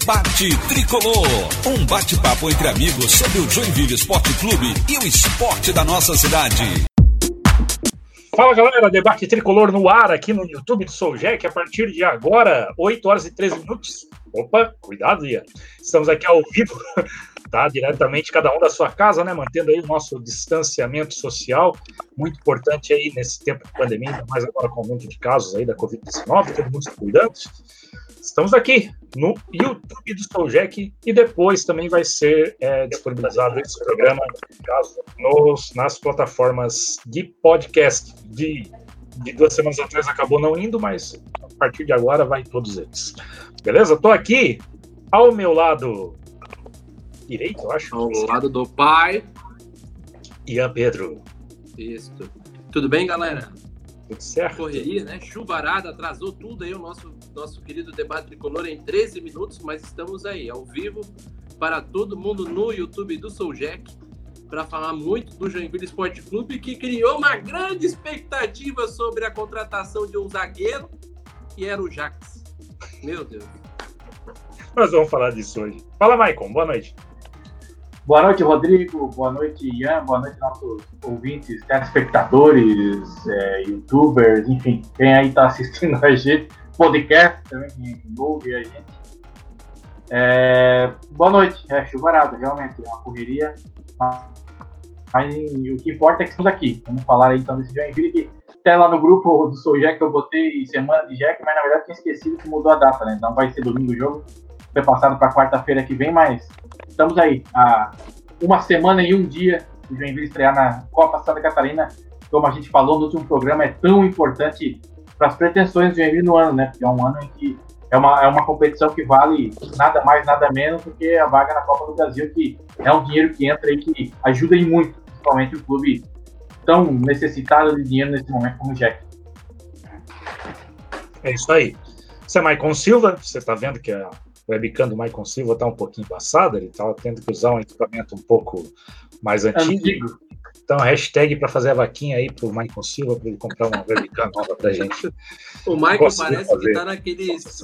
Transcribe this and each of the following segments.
Debate Tricolor. Um bate-papo entre amigos sobre o Joinville Esporte Clube e o esporte da nossa cidade. Fala galera, debate tricolor no ar aqui no YouTube do Sou Jack. A partir de agora, 8 horas e 13 minutos. Opa, cuidado, Ian. Estamos aqui ao vivo, tá? Diretamente, cada um da sua casa, né? Mantendo aí o nosso distanciamento social. Muito importante aí nesse tempo de pandemia, ainda mais agora com o aumento de casos aí da Covid-19, todo mundo se cuidando. Estamos aqui no YouTube do Soul Jack e depois também vai ser é, disponibilizado esse programa nos, nas plataformas de podcast. De, de duas semanas atrás acabou não indo, mas a partir de agora vai todos eles. Beleza? Estou aqui ao meu lado direito, eu acho. Ao lado do pai. Ian Pedro. Isso. Tudo bem, galera? Tudo certo? Correria, né? Chuvarada, atrasou tudo aí o nosso, nosso querido debate tricolor em 13 minutos, mas estamos aí, ao vivo, para todo mundo no YouTube do Soul Jack, para falar muito do Joinville Esporte Clube, que criou uma grande expectativa sobre a contratação de um zagueiro, que era o Jax. Meu Deus. Nós vamos falar disso hoje. Fala, Maicon, boa noite. Boa noite, Rodrigo. Boa noite, Ian. Boa noite, nossos ouvintes, telespectadores, é, youtubers, enfim, quem aí está assistindo a gente, podcast também, quem ouve a gente. É, boa noite, é chuvarado, realmente, é uma correria. Mas o que importa é que estamos aqui. Vamos falar então desse Joinville que até lá no grupo do Sou Jack eu botei semana de Jack, mas na verdade tinha esquecido que mudou a data, né? Então vai ser domingo o jogo. Foi passado para quarta-feira que vem, mas estamos aí há uma semana e um dia o Joinville estrear na Copa Santa Catarina. Como a gente falou no último programa, é tão importante para as pretensões do Joinville no ano, né? Porque é um ano em que é uma, é uma competição que vale nada mais, nada menos do que a vaga na Copa do Brasil, que é um dinheiro que entra e que ajuda em muito, principalmente o clube tão necessitado de dinheiro nesse momento como o Jack. É isso aí. Você é Maicon Silva, você está vendo que a webcam do Maicon Silva está um pouquinho passada, ele estava tendo que usar um equipamento um pouco mais antigo. antigo. Então, hashtag para fazer a vaquinha aí pro Maicon Silva, para ele comprar uma webcam nova pra gente. O Maicon parece que tá naqueles.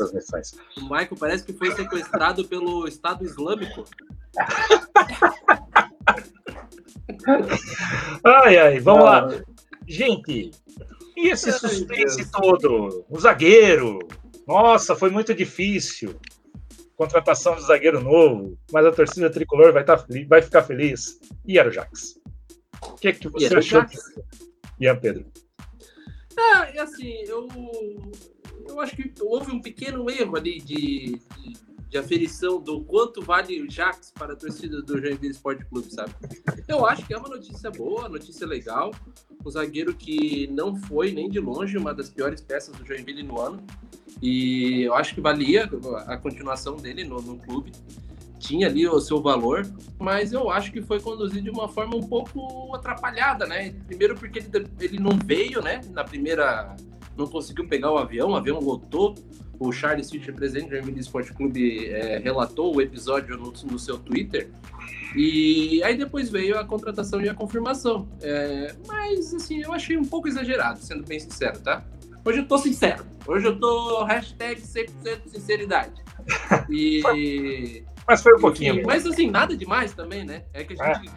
O Maicon parece que foi sequestrado pelo Estado Islâmico. ai, ai, vamos Não. lá. Gente, e esse suspense todo? O zagueiro. Nossa, foi muito difícil. Contratação de zagueiro novo, mas a torcida tricolor vai, tá, vai ficar feliz. E era o Jax. O que, é que você achou? Ian Pedro. É, assim, eu, eu acho que houve um pequeno erro ali de, de, de aferição do quanto vale o Jax para a torcida do Joinville Esporte Clube, sabe? Eu acho que é uma notícia boa, notícia legal. Um zagueiro que não foi nem de longe uma das piores peças do Joinville no ano. E eu acho que valia a continuação dele no, no clube tinha ali o seu valor, mas eu acho que foi conduzido de uma forma um pouco atrapalhada, né? Primeiro porque ele, ele não veio, né? Na primeira, não conseguiu pegar o avião, o avião lotou. O Charles Fischer, presidente do Joinville Esporte Clube, é, relatou o episódio no, no, seu Twitter. E aí depois veio a contratação e a confirmação. É, mas, assim, eu achei um pouco exagerado, sendo bem sincero, tá? Hoje eu tô sincero. Hoje eu tô hashtag 100% sinceridade. E... Mas foi um pouquinho. Mas assim, nada demais também, né? É que a gente.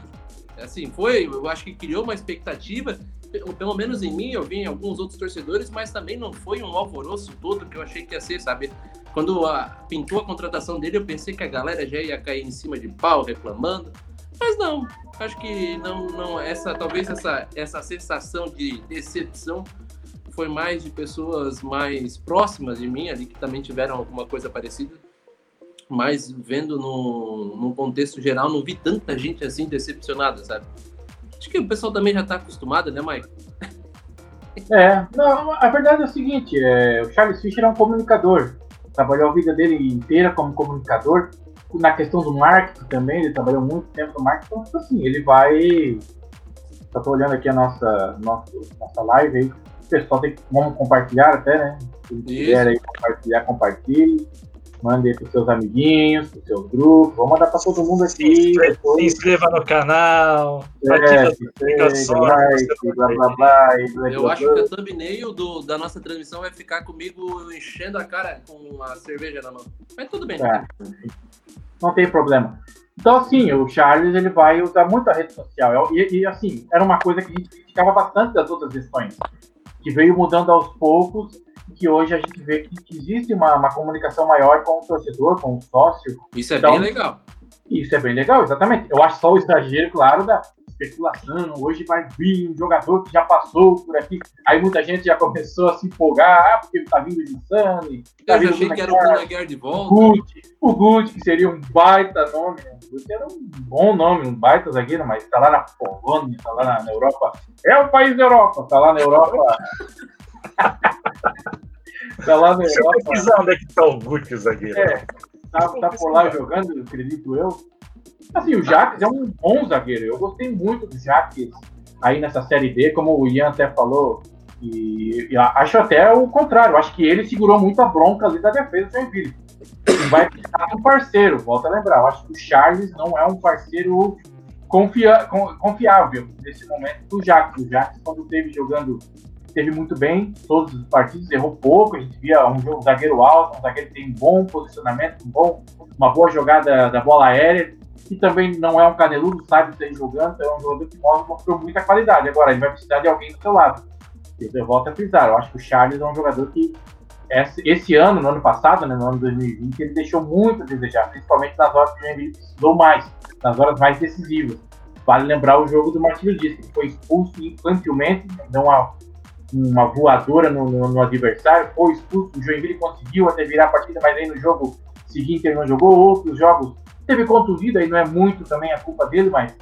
É. Assim, foi, eu acho que criou uma expectativa. Pelo menos em mim, eu vi em alguns outros torcedores, mas também não foi um alvoroço todo que eu achei que ia ser, sabe? Quando a, pintou a contratação dele, eu pensei que a galera já ia cair em cima de pau reclamando. Mas não, acho que não, não essa talvez essa, essa sensação de decepção foi mais de pessoas mais próximas de mim ali que também tiveram alguma coisa parecida mas vendo no, no contexto geral, não vi tanta gente assim decepcionada, sabe? Acho que o pessoal também já está acostumado, né, Mike? É, não, a verdade é o seguinte, é, o Charles Fischer é um comunicador, trabalhou a vida dele inteira como comunicador, na questão do marketing também, ele trabalhou muito tempo no marketing, então, tipo assim, ele vai... Só tô olhando aqui a nossa, nossa, nossa live aí, o pessoal tem que, vamos compartilhar até, né? Se quiser aí compartilhar, compartilhe. Mande para seus amiguinhos, para seus grupos. Vamos mandar para todo mundo aqui. Se, se inscreva no canal. É, se inscreva, like, blá blá blá. Eu acho que a thumbnail do, da nossa transmissão vai ficar comigo enchendo a cara com a cerveja na mão. Mas tudo bem. É, não tem problema. Então, assim, o Charles ele vai usar muito a rede social. E, e, assim, era uma coisa que a gente criticava bastante das outras gestões, que veio mudando aos poucos que hoje a gente vê que, existe uma, uma, comunicação maior com o torcedor, com o sócio. Isso é então, bem legal. Isso é bem legal, exatamente. Eu acho só o exagero, claro, da especulação. Hoje vai vir um jogador que já passou por aqui. Aí muita gente já começou a se empolgar, ah, porque tá vindo de Sunny. Tá Eu achei que era o Kunaguer de volta. O Gucci, o Gucci, que seria um baita nome. Né? O Gucci era um bom nome, um baita zagueiro, mas tá lá na Polônia, tá lá na Europa. É o país da Europa, tá lá na Europa. Tá lá na Europa. Deixa eu onde é que tá o Gucci, zagueiro. É, tá, tá por lá jogando, acredito eu. Assim, o Jaques é um bom zagueiro. Eu gostei muito do Jaques aí nessa Série D, como o Ian até falou. E, e acho até o contrário. Acho que ele segurou muito a bronca ali da defesa do Joinville. Vai ficar um parceiro, volta a lembrar. Eu acho que o Charles não é um parceiro confia, confiável nesse momento do Jaques. O Jaques, quando esteve jogando teve muito bem todos os partidos, errou pouco, a gente via um, jogo, zagueiro alto, um zagueiro que tem bom posicionamento, um bom, uma boa jogada da bola aérea, e também não é um caneludo, sabe sair jogando, então é um jogador que mostrou muita qualidade. Agora, ele vai precisar de alguém do seu lado. Eu volto a frisar, eu acho que o Charles é um jogador que esse, ano, no ano passado, né, no ano 2020, ele deixou muito a desejar, principalmente nas horas que ele precisou mais, nas horas mais decisivas. Vale lembrar o jogo do Martinho Dias, que foi expulso infantilmente, deu uma uma voadora no, no, no, adversário, foi expulso, o Joinville conseguiu até virar a partida, mas aí no jogo seguinte ele não jogou, outros jogos teve contundido, aí não é muito também a culpa dele, mas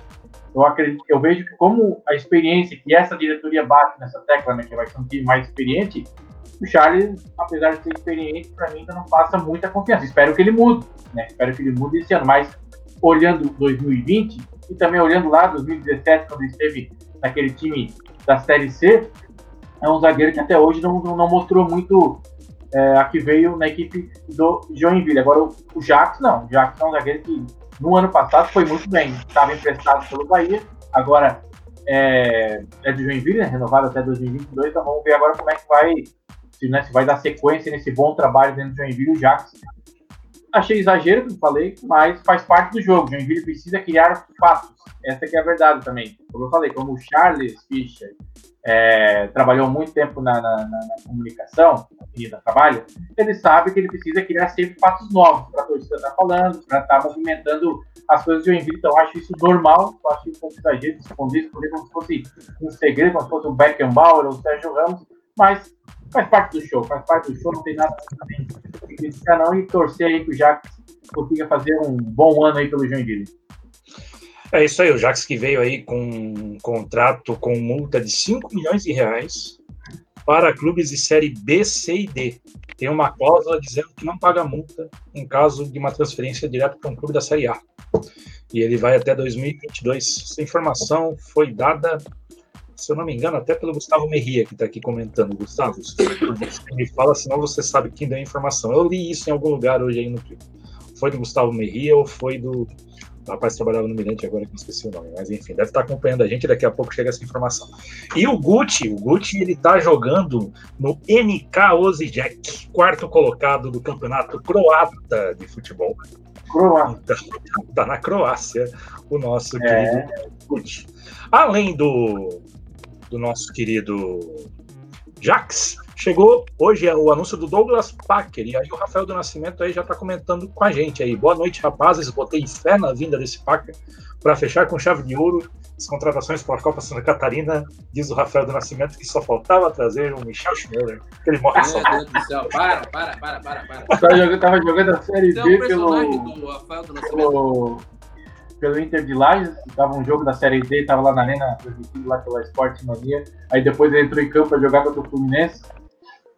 eu acredito, eu vejo que como a experiência que essa diretoria bate nessa tecla, né, que vai ser um time mais experiente, o Charles, apesar de ser experiente, para mim ainda não passa muita confiança. Espero que ele mude, né? Espero que ele mude esse ano, mas olhando 2020 e também olhando lá 2017, quando ele esteve naquele time da Série C, é um zagueiro que até hoje não, não mostrou muito é, a que veio na equipe do Joinville. Agora, o, Jax, não. O Jax é um zagueiro que no ano passado foi muito bem. Estava emprestado pelo Bahia, agora é, é do Joinville, né, renovado até 2022. Então vamos ver agora como é que vai, se, né, se vai dar sequência nesse bom trabalho dentro do Joinville. O Jax achei exagero, como falei, mas faz parte do jogo. Joinville precisa criar fatos. Essa que é a verdade também. Como eu falei, como o Charles Fischer é, trabalhou muito tempo na, na, na, comunicação, na trabalho, ele sabe que ele precisa criar sempre fatos novos para a torcida estar tá falando, para estar tá movimentando as coisas de Joinville. Então, eu acho isso normal, eu acho um pouco exagero esconder isso, como se fosse um segredo, como se fosse o Beckenbauer ou o Sérgio Ramos, mas faz parte do show, faz parte do show, não tem nada que criticar não, e torcer aí que o Jacques consiga fazer um bom ano aí pelo Joinville. É isso aí, o Jax que veio aí com um contrato com multa de 5 milhões de reais para clubes de série B, C e D. Tem uma cláusula dizendo que não paga multa em caso de uma transferência direta para um clube da série A. E ele vai até 2022. Essa informação foi dada, se eu não me engano, até pelo Gustavo Merria, que está aqui comentando. Gustavo, me fala, senão você sabe quem deu a informação. Eu li isso em algum lugar hoje aí no Twitter. Foi do Gustavo Merria ou foi do o rapaz trabalhava no Mirante agora que não esqueci o nome, mas enfim, deve estar acompanhando a gente daqui a pouco chega essa informação. E o Gucci, o Gucci ele tá jogando no NK Osijek, quarto colocado do campeonato croata de futebol. Croata. Então, tá na Croácia o nosso é. querido Gucci. Além do, do nosso querido Jax, Chegou hoje é o anúncio do Douglas Packer, e aí o Rafael do Nascimento aí já está comentando com a gente aí. Boa noite, rapazes. Botei fé na vinda desse Packer para fechar com chave de ouro as contratações para a Copa Santa Catarina. Diz o Rafael do Nascimento que só faltava trazer o Michel Schmeller, que ele morre só. Meu Deus do céu, para, para, para, para, para. Tava jogando, tava jogando a Série B é pelo... do Rafael do Nascimento. Pelo pelo Inter de Lages, tava um jogo da Série D, tava lá na arena, transmitido lá pela Sport Mania. Aí depois ele entrou em campo para jogar contra o Fluminense.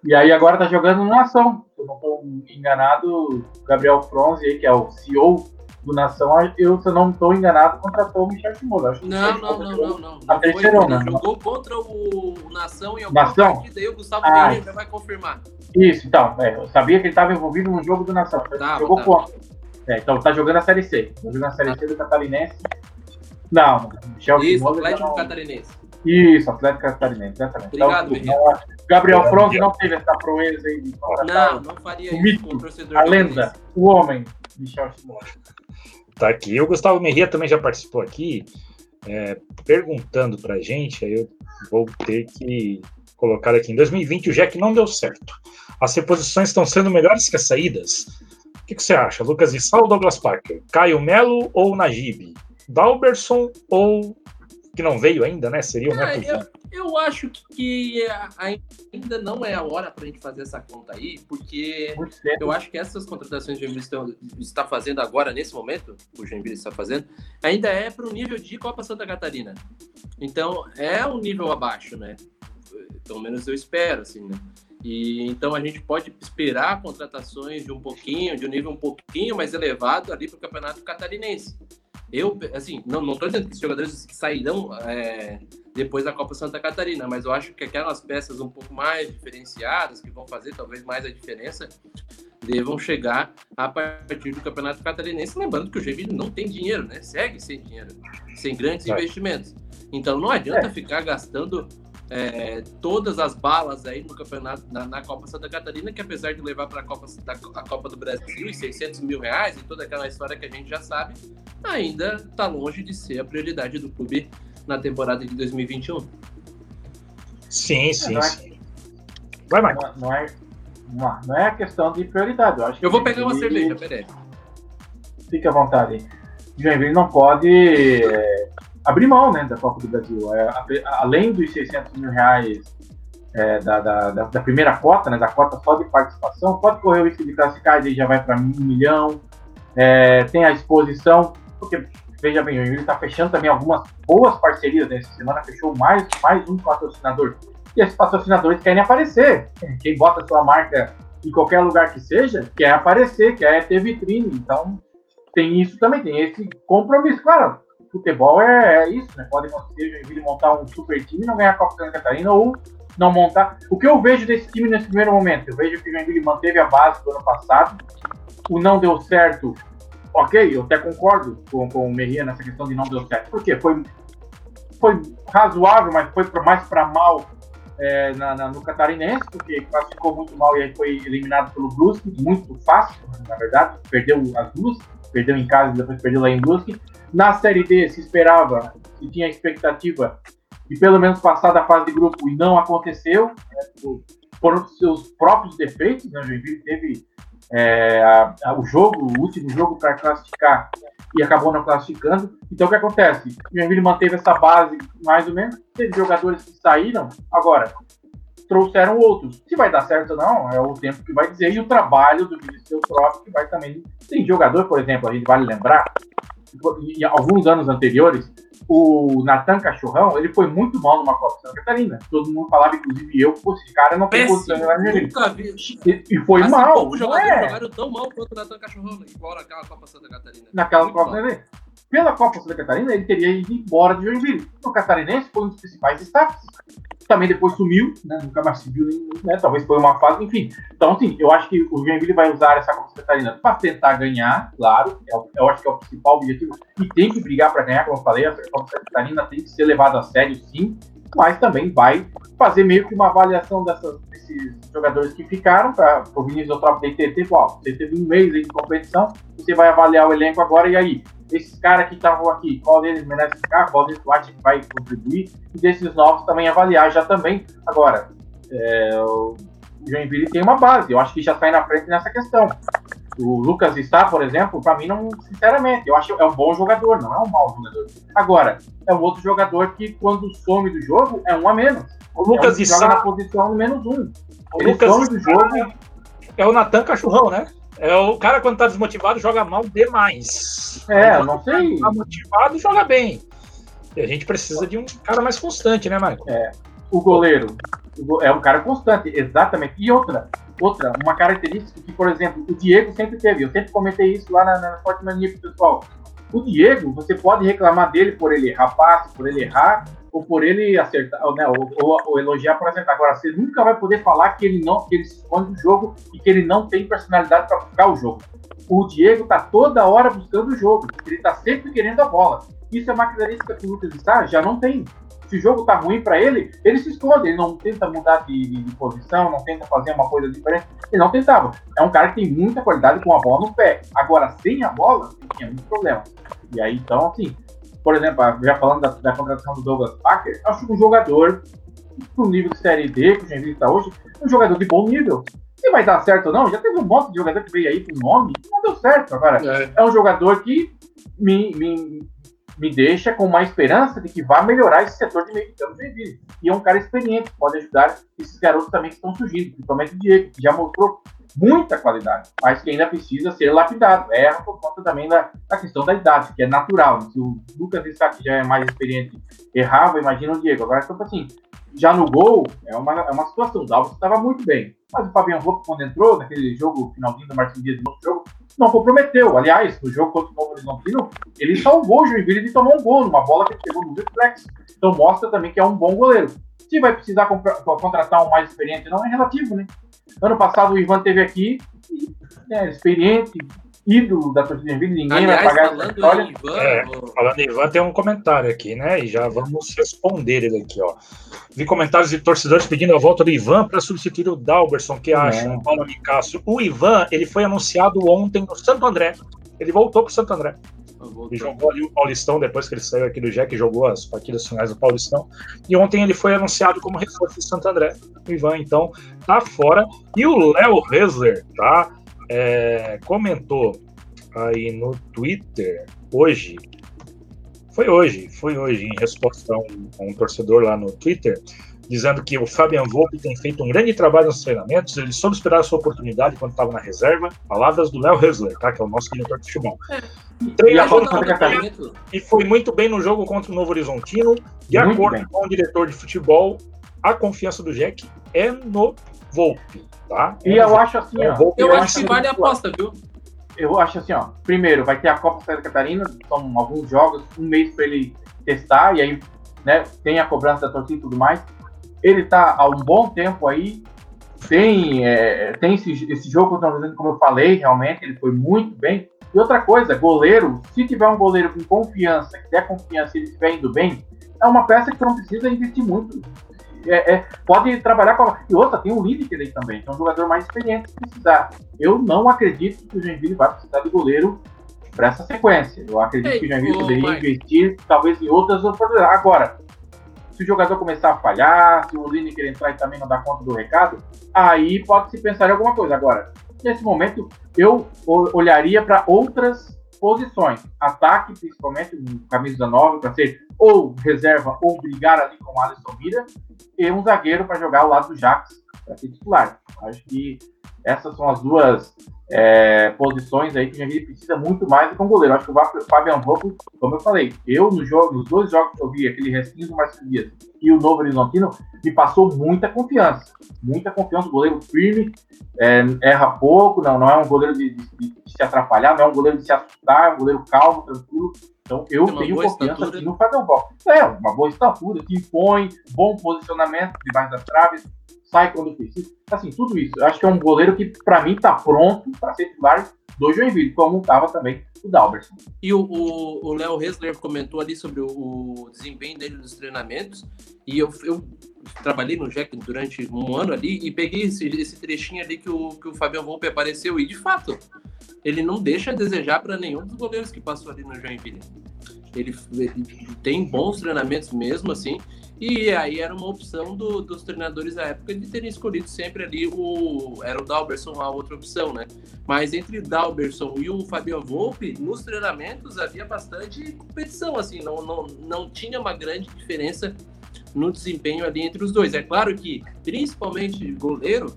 E aí agora tá jogando no ação. Se eu não estou enganado, o Gabriel Fronzi, que é o CEO do Nação, eu, se eu não estou enganado, contratou o Michel Shimoda. Não, não, não, não, não. A não foi, terceirona, ele não. jogou contra o, Nação em alguma Nação? partida, aí o Gustavo Ah. Já vai confirmar. Isso, então, é, eu sabia que ele estava envolvido no jogo do Nação. Tava, jogou tava. contra. É, então tá jogando a Série C. Tá jogando a Série C do Catarinense. Não, não. Michel Isso, Shimoda Atlético não- Catarinense. Isso, Atlético Catarinense, exatamente. Obrigado, Então, não, Gabriel Franco não teve essa proeza aí de contratar Não, não faria O isso mito, com o torcedor a lenda, o homem, Michel Shimoda. Tá aqui. O Gustavo Merria também já participou aqui, é, perguntando pra gente, aí eu vou ter que colocar aqui. Em 2020 o Jack não deu certo. As reposições estão sendo melhores que as saídas. O que, que você acha? Lucas Vissal ou Douglas Parker? Caio Melo ou Najib? Dalberson ou que não veio ainda, né? Seria o Ah, eu, eu acho que ainda não é a hora para a gente fazer essa conta aí, porque cedo. eu acho que essas contratações que o Joinville estão- está fazendo agora, nesse momento, o Joinville está fazendo, ainda é para o nível de Copa Santa Catarina. Então, é um nível abaixo, né? Pelo menos eu espero, assim, né? E, então a gente pode esperar contratações de um pouquinho, de um nível um pouquinho mais elevado ali para o Campeonato Catarinense. Eu, assim, não, não tô dizendo que esses jogadores sairão é, depois da Copa Santa Catarina, mas eu acho que aquelas peças um pouco mais diferenciadas, que vão fazer talvez mais a diferença, devam chegar a partir do Campeonato Catarinense. Lembrando que o Joinville não tem dinheiro, né? Segue sem dinheiro, sem grandes É. investimentos. Então não adianta ficar gastando é, todas as balas aí no campeonato, na, na Copa Santa Catarina, que apesar de levar para a Copa, da- a Copa do Brasil e 600 mil reais e toda aquela história que a gente já sabe, ainda está longe de ser a prioridade do clube na temporada de 2021. Sim, sim, não é- sim. Vai, Marco. Não, não é, não, não é a questão de prioridade. Eu, acho Eu vou pegar uma cerveja, peraí. Fique à vontade. Joinville não pode é, abrir mão né, da Copa do Brasil. É, além dos 600 mil reais é, da, da, da- primeira cota, né, da cota só de participação, pode correr o risco de classificar, e já vai para um milhão. É, tem a exposição, porque, veja bem, o Joinville está fechando também algumas boas parcerias. Né? Essa semana fechou mais, mais um patrocinador. E esses patrocinadores querem aparecer. Quem bota sua marca em qualquer lugar que seja, quer aparecer, quer ter vitrine. Então, tem isso também, tem esse compromisso. Claro, futebol é, é isso, né? Pode acontecer Joinville montar um super time e não ganhar a Copa Santa Catarina ou não montar. O que eu vejo desse time nesse primeiro momento? Eu vejo que o Joinville manteve a base do ano passado, o não deu certo. Ok, eu até concordo com, com o Merria nessa questão de não deu certo. Por quê? Foi, foi razoável, mas foi pra- mais para mal é, na- na- no Catarinense, porque classificou muito mal e aí foi eliminado pelo Brusque, muito fácil, na verdade, perdeu as duas, perdeu em casa e depois perdeu lá em Brusque. Na Série D se esperava, se tinha expectativa de pelo menos passar da fase de grupo e não aconteceu, né, por, por seus próprios defeitos, né, Joinville teve é, a- a- o jogo, o último jogo para classificar e acabou não classificando. Então o que acontece? O Joinville manteve essa base mais ou menos, teve jogadores que saíram, agora trouxeram outros. Se vai dar certo ou não, é o tempo que vai dizer, e o trabalho do Vinicius próprio que vai também. Tem jogador, por exemplo, a gente vale lembrar, em alguns anos anteriores, o Natan Cachorrão, ele foi muito mal numa Copa Santa Catarina. Todo mundo falava, inclusive eu, pô, esse cara não tem no Joinville. nunca vi. E, e foi Assim, mal, poucos não jogadores é? jogaram tão mal quanto o Natan Cachorrão, igual naquela Copa Santa Catarina. naquela Muito Copa. Santa Catarina. Pela Copa Santa Catarina, ele teria ido embora de Joinville. No Catarinense, foi um dos principais destaques. Também depois sumiu, né? nunca mais se viu, né? talvez foi uma fase, enfim. Então, assim, eu acho que o Joinville vai usar essa Copa Santa Catarina para tentar ganhar, claro, é o- eu acho que é o principal objetivo, e tem que brigar para ganhar, como eu falei, a Copa Santa Catarina tem que ser levada a sério, sim, mas também vai fazer meio que uma avaliação dessas- desses jogadores que ficaram, para o Vinícius que ter igual. Você teve um mês aí de competição, você vai avaliar o elenco agora, e aí? Esses caras que estavam aqui, qual deles merece ficar, qual deles que vai contribuir, e desses novos também avaliar já também. Agora, é, o Joinville tem uma base, eu acho que já sai na frente nessa questão. O Lucas está, por exemplo, para mim, não, sinceramente, eu acho que é um bom jogador, não é um mau jogador. Agora, é um outro jogador que, quando some do jogo, é um a menos. O Lucas é um que joga na Issa, posição menos um. o Ele Lucas some do Issa jogo, é o Natan Cachorrão, né? É o cara, quando tá desmotivado, joga mal demais. é, eu Quando não sei. Tá motivado, joga bem. E a gente precisa de um cara mais constante, né, Marco? o goleiro o go- é um cara constante, exatamente. E outra, Outra, uma característica que, por exemplo, o Diego sempre teve, eu sempre comentei isso lá na, na Forte Mania pessoal. O Diego, você pode reclamar dele por ele errar passe, por ele errar, ou por ele acertar, ou, né, ou, ou, ou, elogiar por acertar. Agora, você nunca vai poder falar que ele não, que ele se esconde do jogo e que ele não tem personalidade para buscar o jogo. O Diego tá toda hora buscando o jogo, ele tá sempre querendo a bola. Isso é uma característica que o Lucas está já não tem. Se o jogo tá ruim para ele, ele se esconde, ele não tenta mudar de, de, de, posição, não tenta fazer uma coisa diferente. Ele não tentava. É um cara que tem muita qualidade com a bola no pé. Agora, sem a bola, tinha muito problema. E aí, então, assim, por exemplo, já falando da, da contratação do Douglas Packer, acho que um jogador pro nível de Série D, que o Genville está hoje, um jogador de bom nível. Se vai dar certo ou não, já teve um monte de jogador que veio aí com nome e não deu certo. Agora, é, é um jogador que me, me, me deixa com uma esperança de que vai melhorar esse setor de meio de campo de E é um cara experiente, pode ajudar esses garotos também que estão surgindo, principalmente o Diego, que já mostrou muita qualidade, mas que ainda precisa ser lapidado. Erra por conta também da, da questão da idade, que é natural. Se o Lucas está que já é mais experiente, errava, imagina o Diego. Agora, então, assim, já no gol, é uma, é uma situação. O Dalvin estava muito bem. Mas o Fabiano Roupa, quando entrou, naquele jogo, finalzinho do Martins Dias no jogo, não comprometeu. Aliás, no jogo contra o Novo Horizontino, ele salvou o Joinville de tomar um gol, numa bola que ele no reflexo. Então mostra também que é um bom goleiro. Se vai precisar contratar um mais experiente, não é relativo, né? Ano passado o Ivan teve aqui, é, experiente, ídolo da torcida de ninguém Aliás, vai pagar essa história. Ivan, é, falando em Ivan, tem um comentário aqui, né? E já vamos responder ele aqui, ó. Vi comentários de torcedores pedindo a volta do Ivan para substituir o Dalberson, que acha, é. Paulo Nicasso. O Ivan, ele foi anunciado ontem no Santo André. Ele voltou para o Santo André. Ele jogou ali o Paulistão depois que ele saiu aqui do Jack, jogou as partidas finais do Paulistão. E ontem ele foi anunciado como reforço de Santo André. O Ivan, então, tá fora. E o Léo Resler, tá? é, comentou aí no Twitter hoje, foi hoje, foi hoje, em resposta a um, a um torcedor lá no Twitter, dizendo que o Fabian Volpe tem feito um grande trabalho nos treinamentos, ele soube esperar a sua oportunidade quando estava na reserva. Palavras do Léo Hesler, tá? que é o nosso diretor de futebol. É. Treinador e, e foi muito bem no jogo contra o Novo Horizontino. De muito acordo bem. com o diretor de futebol, a confiança do Jack é no Volpe. Tá? E eu acho assim, ó, eu, eu, acho que vale a aposta, viu? Eu acho assim, ó. Primeiro, vai ter a Copa Santa Catarina, são alguns jogos, um mês para ele testar, e aí né, tem a cobrança da torcida e tudo mais. Ele tá há um bom tempo aí, tem, é, tem esse, esse jogo contra o como eu falei, realmente, ele foi muito bem. E outra coisa, goleiro, se tiver um goleiro com confiança, que der confiança e ele estiver indo bem, é uma peça que não precisa investir muito é, é, pode trabalhar com a... E outra, tem o Lineker aí também, que é um jogador mais experiente se precisar. Eu não acredito que o Joinville vai precisar de goleiro para essa sequência. Eu acredito Ei, que o Joinville poderia investir talvez em outras oportunidades. Agora, se o jogador começar a falhar, se o Lineker entrar e também não dar conta do recado, aí pode-se pensar em alguma coisa. Agora, nesse momento, eu olharia para outras posições. Ataque, principalmente, no camisa 9, para ser ou reserva ou brigar ali com o Alisson Mira, e um zagueiro para jogar ao lado do Jax, para ser titular. Acho que essas são as duas é, posições aí que o Joinville precisa muito mais do que um goleiro. Acho que o Fabian Volpo, como eu falei, eu no jogo, nos dois jogos que eu vi, aquele restinho do Marcelo Dias e o Novo Horizontino, me passou muita confiança. Muita confiança, o goleiro firme, é, erra pouco, não, não é um goleiro de, de, de, se atrapalhar, não é um goleiro de se assustar, é um goleiro calmo, tranquilo. Então eu tenho confiança aqui no Fabian Volpo. É, uma boa estatura, que impõe, bom posicionamento debaixo das traves, sai quando precisa. Assim, tudo isso. Eu acho que é um goleiro que, para mim, está pronto para ser titular do Joinville, como estava também o Dalberson. E o Léo Ressler comentou ali sobre o, o, desempenho dele nos treinamentos, e eu, eu trabalhei no Jack durante um ano ali e peguei esse, esse trechinho ali que o, que o Fabiano Volpe apareceu, e de fato, ele não deixa a desejar para nenhum dos goleiros que passou ali no Joinville. Ele, ele tem bons treinamentos mesmo, assim, e aí era uma opção do, dos treinadores da época de terem escolhido sempre ali o. Era o Dalberson a outra opção, né? Mas entre Dalberson e o Fabian Volpe, nos treinamentos havia bastante competição, assim, não, não, não tinha uma grande diferença no desempenho ali entre os dois. É claro que, principalmente goleiro,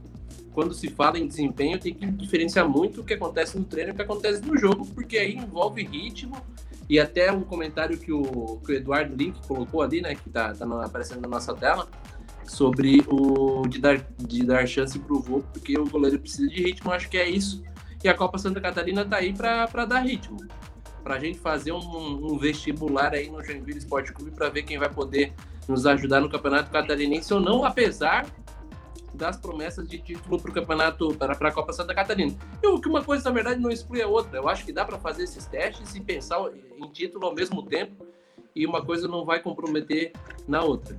quando se fala em desempenho, tem que diferenciar muito o que acontece no treino e o que acontece no jogo, porque aí envolve ritmo, e até um comentário que o, que o Eduardo Link colocou ali, né, que tá, tá aparecendo na nossa tela, sobre o de dar, de dar chance pro Vô, porque o goleiro precisa de ritmo, acho que é isso. E a Copa Santa Catarina tá aí para dar ritmo. Pra gente fazer um, um, vestibular aí no Joinville Esporte Clube para ver quem vai poder nos ajudar no Campeonato Catarinense ou não, apesar das promessas de título para o campeonato, para a Copa Santa Catarina. Eu que uma coisa, na verdade, não exclui a outra. Eu acho que dá para fazer esses testes e pensar em título ao mesmo tempo, e uma coisa não vai comprometer na outra.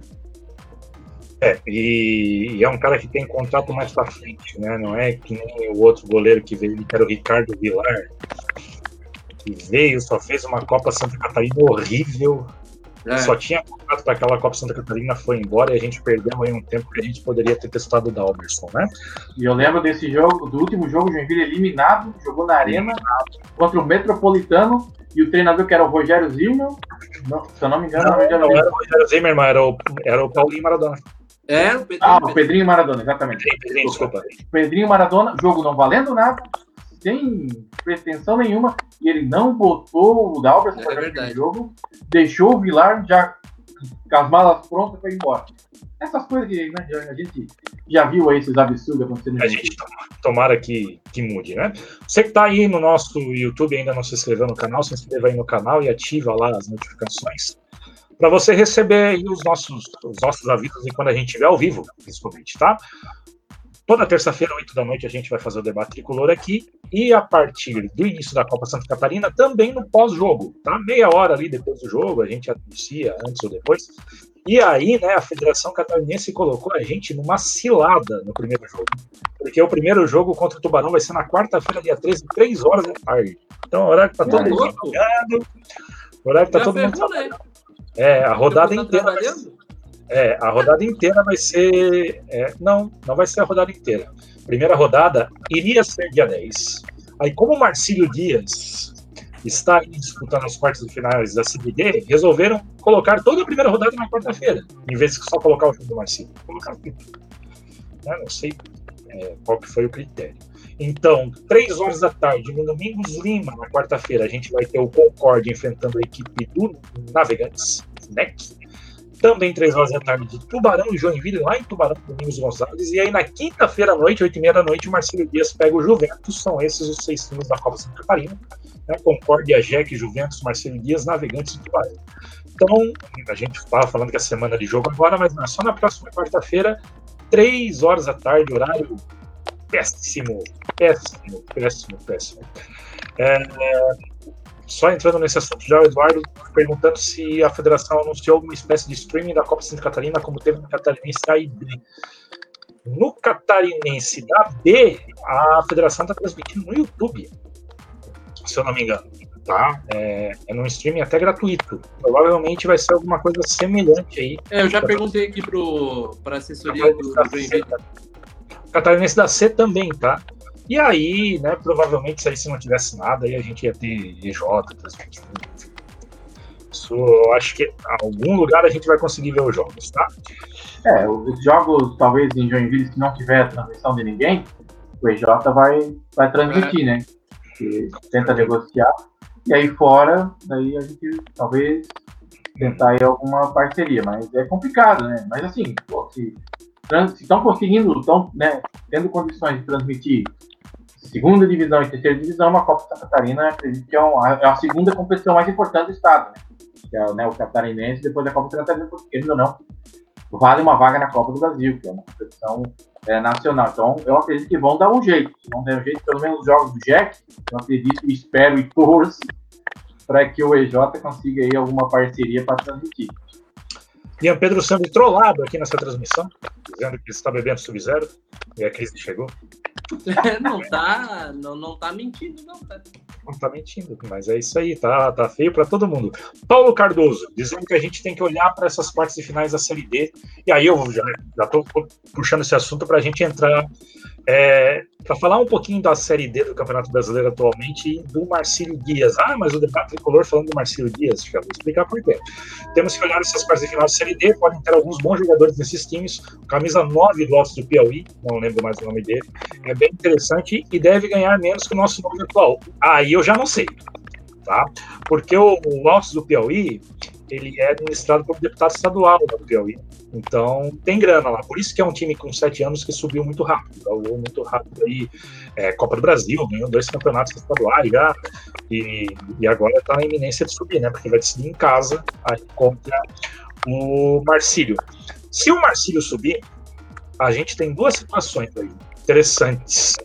É, e, e, é um cara que tem contato mais para frente, né? Não é que nem o outro goleiro que veio, que era o Ricardo Vilar, que veio, só fez uma Copa Santa Catarina horrível, é. Só tinha contato para aquela Copa Santa Catarina, foi embora e a gente perdeu aí um tempo que a gente poderia ter testado o Dalberson, né? E eu lembro desse jogo, do último jogo, o Joinville eliminado, jogou na arena contra o Metropolitano e o treinador que era o Rogério Zimmer, não, se eu não me engano, não, era, não era o Rogério Zimmer, mas era o, era o Paulinho Maradona. É, o Pedrinho, ah, o Pedrinho Maradona, exatamente. Pedrinho, desculpa. Pedrinho Maradona, jogo não valendo nada, sem pretensão nenhuma, e ele não botou o Dalberson é para o jogo, deixou o Vilar já com as malas prontas para ir embora. Essas coisas que né, a gente já viu aí, esses absurdos acontecendo. A gente tomara que, que mude, né? Você que está aí no nosso YouTube ainda não se inscreveu no canal, se inscreva aí no canal e ativa lá as notificações para você receber os nossos, os nossos avisos e quando a gente estiver ao vivo, principalmente, tá? Toda terça-feira, 8 da noite, a gente vai fazer o debate tricolor aqui. E a partir do início da Copa Santa Catarina, também no pós-jogo, tá? Meia hora ali depois do jogo, a gente anuncia antes ou depois. E aí, né, a Federação Catarinense colocou a gente numa cilada no primeiro jogo. Porque o primeiro jogo contra o Tubarão vai ser na quarta-feira, dia 13, 3 horas da tarde. Então, o horário que tá todo mundo trabalhando. O horário que tá todo mundo né? É, a rodada tá inteira. É, a rodada inteira vai ser. É, não, não vai ser a rodada inteira. Primeira rodada iria ser dia 10. Aí, como o Marcílio Dias está disputando as quartas de finais da CBD, resolveram colocar toda a primeira rodada na quarta-feira, em vez de só colocar o jogo do Marcílio. Colocaram tudo. Né, não sei é, qual que foi o critério. Então, três horas da tarde, no Domingos Lima, na quarta-feira, a gente vai ter o Concorde enfrentando a equipe do Navegantes, NEC, também três horas da tarde de Tubarão e Joinville, lá em Tubarão, Domingos Gonçalves. E aí na quinta-feira à noite, oito e meia da noite, o Marcelo Dias pega o Juventus. São esses os seis times da Copa Santa Catarina. Né? Concórdia, Jack, Juventus, Marcelo Dias, Navegantes e Tubarão. Então, a gente estava falando que é semana de jogo agora, mas não é só na próxima quarta-feira, três horas da tarde, horário péssimo, péssimo, péssimo, péssimo. É, só entrando nesse assunto já, o Eduardo perguntando se a federação anunciou alguma espécie de streaming da Copa Santa Catarina, como teve no Catarinense da IB. No Catarinense da B, a federação está transmitindo no YouTube, se eu não me engano. Tá? É, é num streaming até gratuito. Provavelmente vai ser alguma coisa semelhante aí. É, eu já perguntei aqui para a assessoria do, do Catarinense da C também, tá? E aí, né, provavelmente, se aí se não tivesse nada, aí a gente ia ter EJ. Isso, eu acho que em algum lugar a gente vai conseguir ver os jogos, tá? É, os jogos, talvez em Joinville, se não tiver transmissão de ninguém, o EJ vai, vai transmitir, é. né? Tenta negociar. E aí fora, daí a gente talvez tentar aí alguma parceria, mas é complicado, né? Mas assim, se estão conseguindo, estão né, tendo condições de transmitir segunda divisão e terceira divisão, uma Copa Santa Catarina, acredito que é, é a segunda competição mais importante do estado, né? Que é né, o catarinense, depois da Copa Santa Catarina, porque ainda não, vale uma vaga na Copa do Brasil, que é uma competição é, nacional. Então, eu acredito que vão dar um jeito. Se não der um jeito, pelo menos os jogos do Jack, eu acredito, espero e torço para que o EJ consiga aí alguma parceria para transmitir. Ian Pedro sendo trollado aqui nessa transmissão, dizendo que está bebendo Sub-Zero e a crise chegou. não tá, não, não tá mentindo, não, tá? Não tá mentindo, mas é isso aí, tá, tá feio para todo mundo. Paulo Cardoso, dizendo que a gente tem que olhar para essas partes finais da Série D, e aí eu já, já tô puxando esse assunto para a gente entrar é, para falar um pouquinho da Série D do Campeonato Brasileiro atualmente e do Marcílio Dias. Ah, mas o debate tricolor falando do Marcílio Dias, já vou explicar por quê. Temos que olhar essas partes de final de Série D, podem ter alguns bons jogadores nesses times. Camisa 9 do Altos do Piauí, não lembro mais o nome dele, é bem interessante e deve ganhar menos que o nosso nome atual. Aí eu já não sei, tá? Porque o, o do Piauí ele é administrado por um deputado estadual lá do Piauí. Então, tem grana lá. Por isso que é um time com sete anos que subiu muito rápido. Galou muito rápido aí. É, Copa do Brasil, ganhou dois campeonatos estaduais já. E, e agora está na iminência de subir, né? Porque vai decidir em casa aí contra o Marcílio. Se o Marcílio subir, a gente tem duas situações aí interessantes.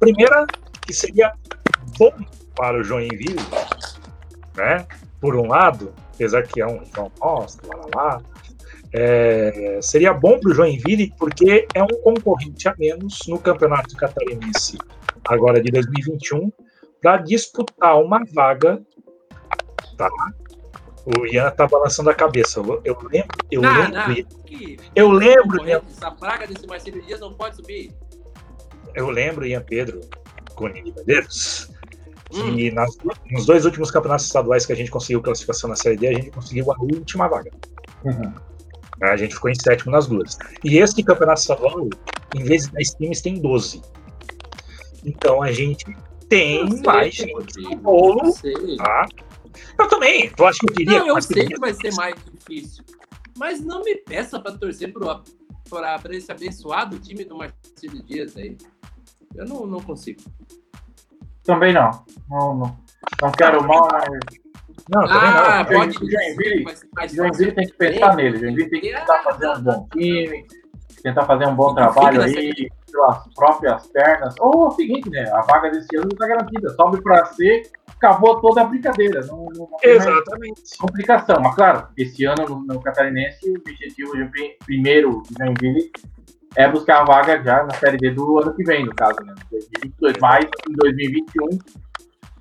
Primeira, que seria bom para o Joinville, né? Por um lado, apesar que é um rival nosso, lá, lá, lá é, seria bom para o Joinville porque é um concorrente a menos no Campeonato Catarinense agora de 2021 para disputar uma vaga, tá? O Ian tá balançando a cabeça. Eu, eu lembro, eu Não, lembro, não, que eu lembro, Ian, Essa praga desse Marcelo Dias não pode subir. eu lembro, Ian Pedro, Conini Medeiros, Hum. que nas- nos dois últimos campeonatos estaduais que a gente conseguiu classificação na Série D, a gente conseguiu a última vaga. Uhum. A gente ficou em sétimo nas duas. E esse campeonato estadual, em vez de 10 times, tem 12. Então a gente tem Eu sei, mais gente no bolo, eu tá? Eu também. Tu acha que eu queria? Não, eu sei que vai ser mais difícil. Mas não me peça pra torcer pro, pra, pra esse abençoado time do Marcelo Dias aí. Eu não, não consigo. Também não. Não, não, não quero mais. Não, também Ah, não. pode Joinville- Joinville tem que pensar nele. Joinville tem que tentar fazer um bom time, tentar fazer um bom trabalho aí, pelas próprias pernas. Ou é o seguinte, né? A vaga desse ano está garantida. Sobe para C, acabou toda a brincadeira. Não, não Exatamente. complicação. Mas claro, esse ano no, no Catarinense, o objetivo de pri- primeiro de Joinville é buscar a vaga já na Série D do ano que vem, no caso, né? 2022, mais em 2021.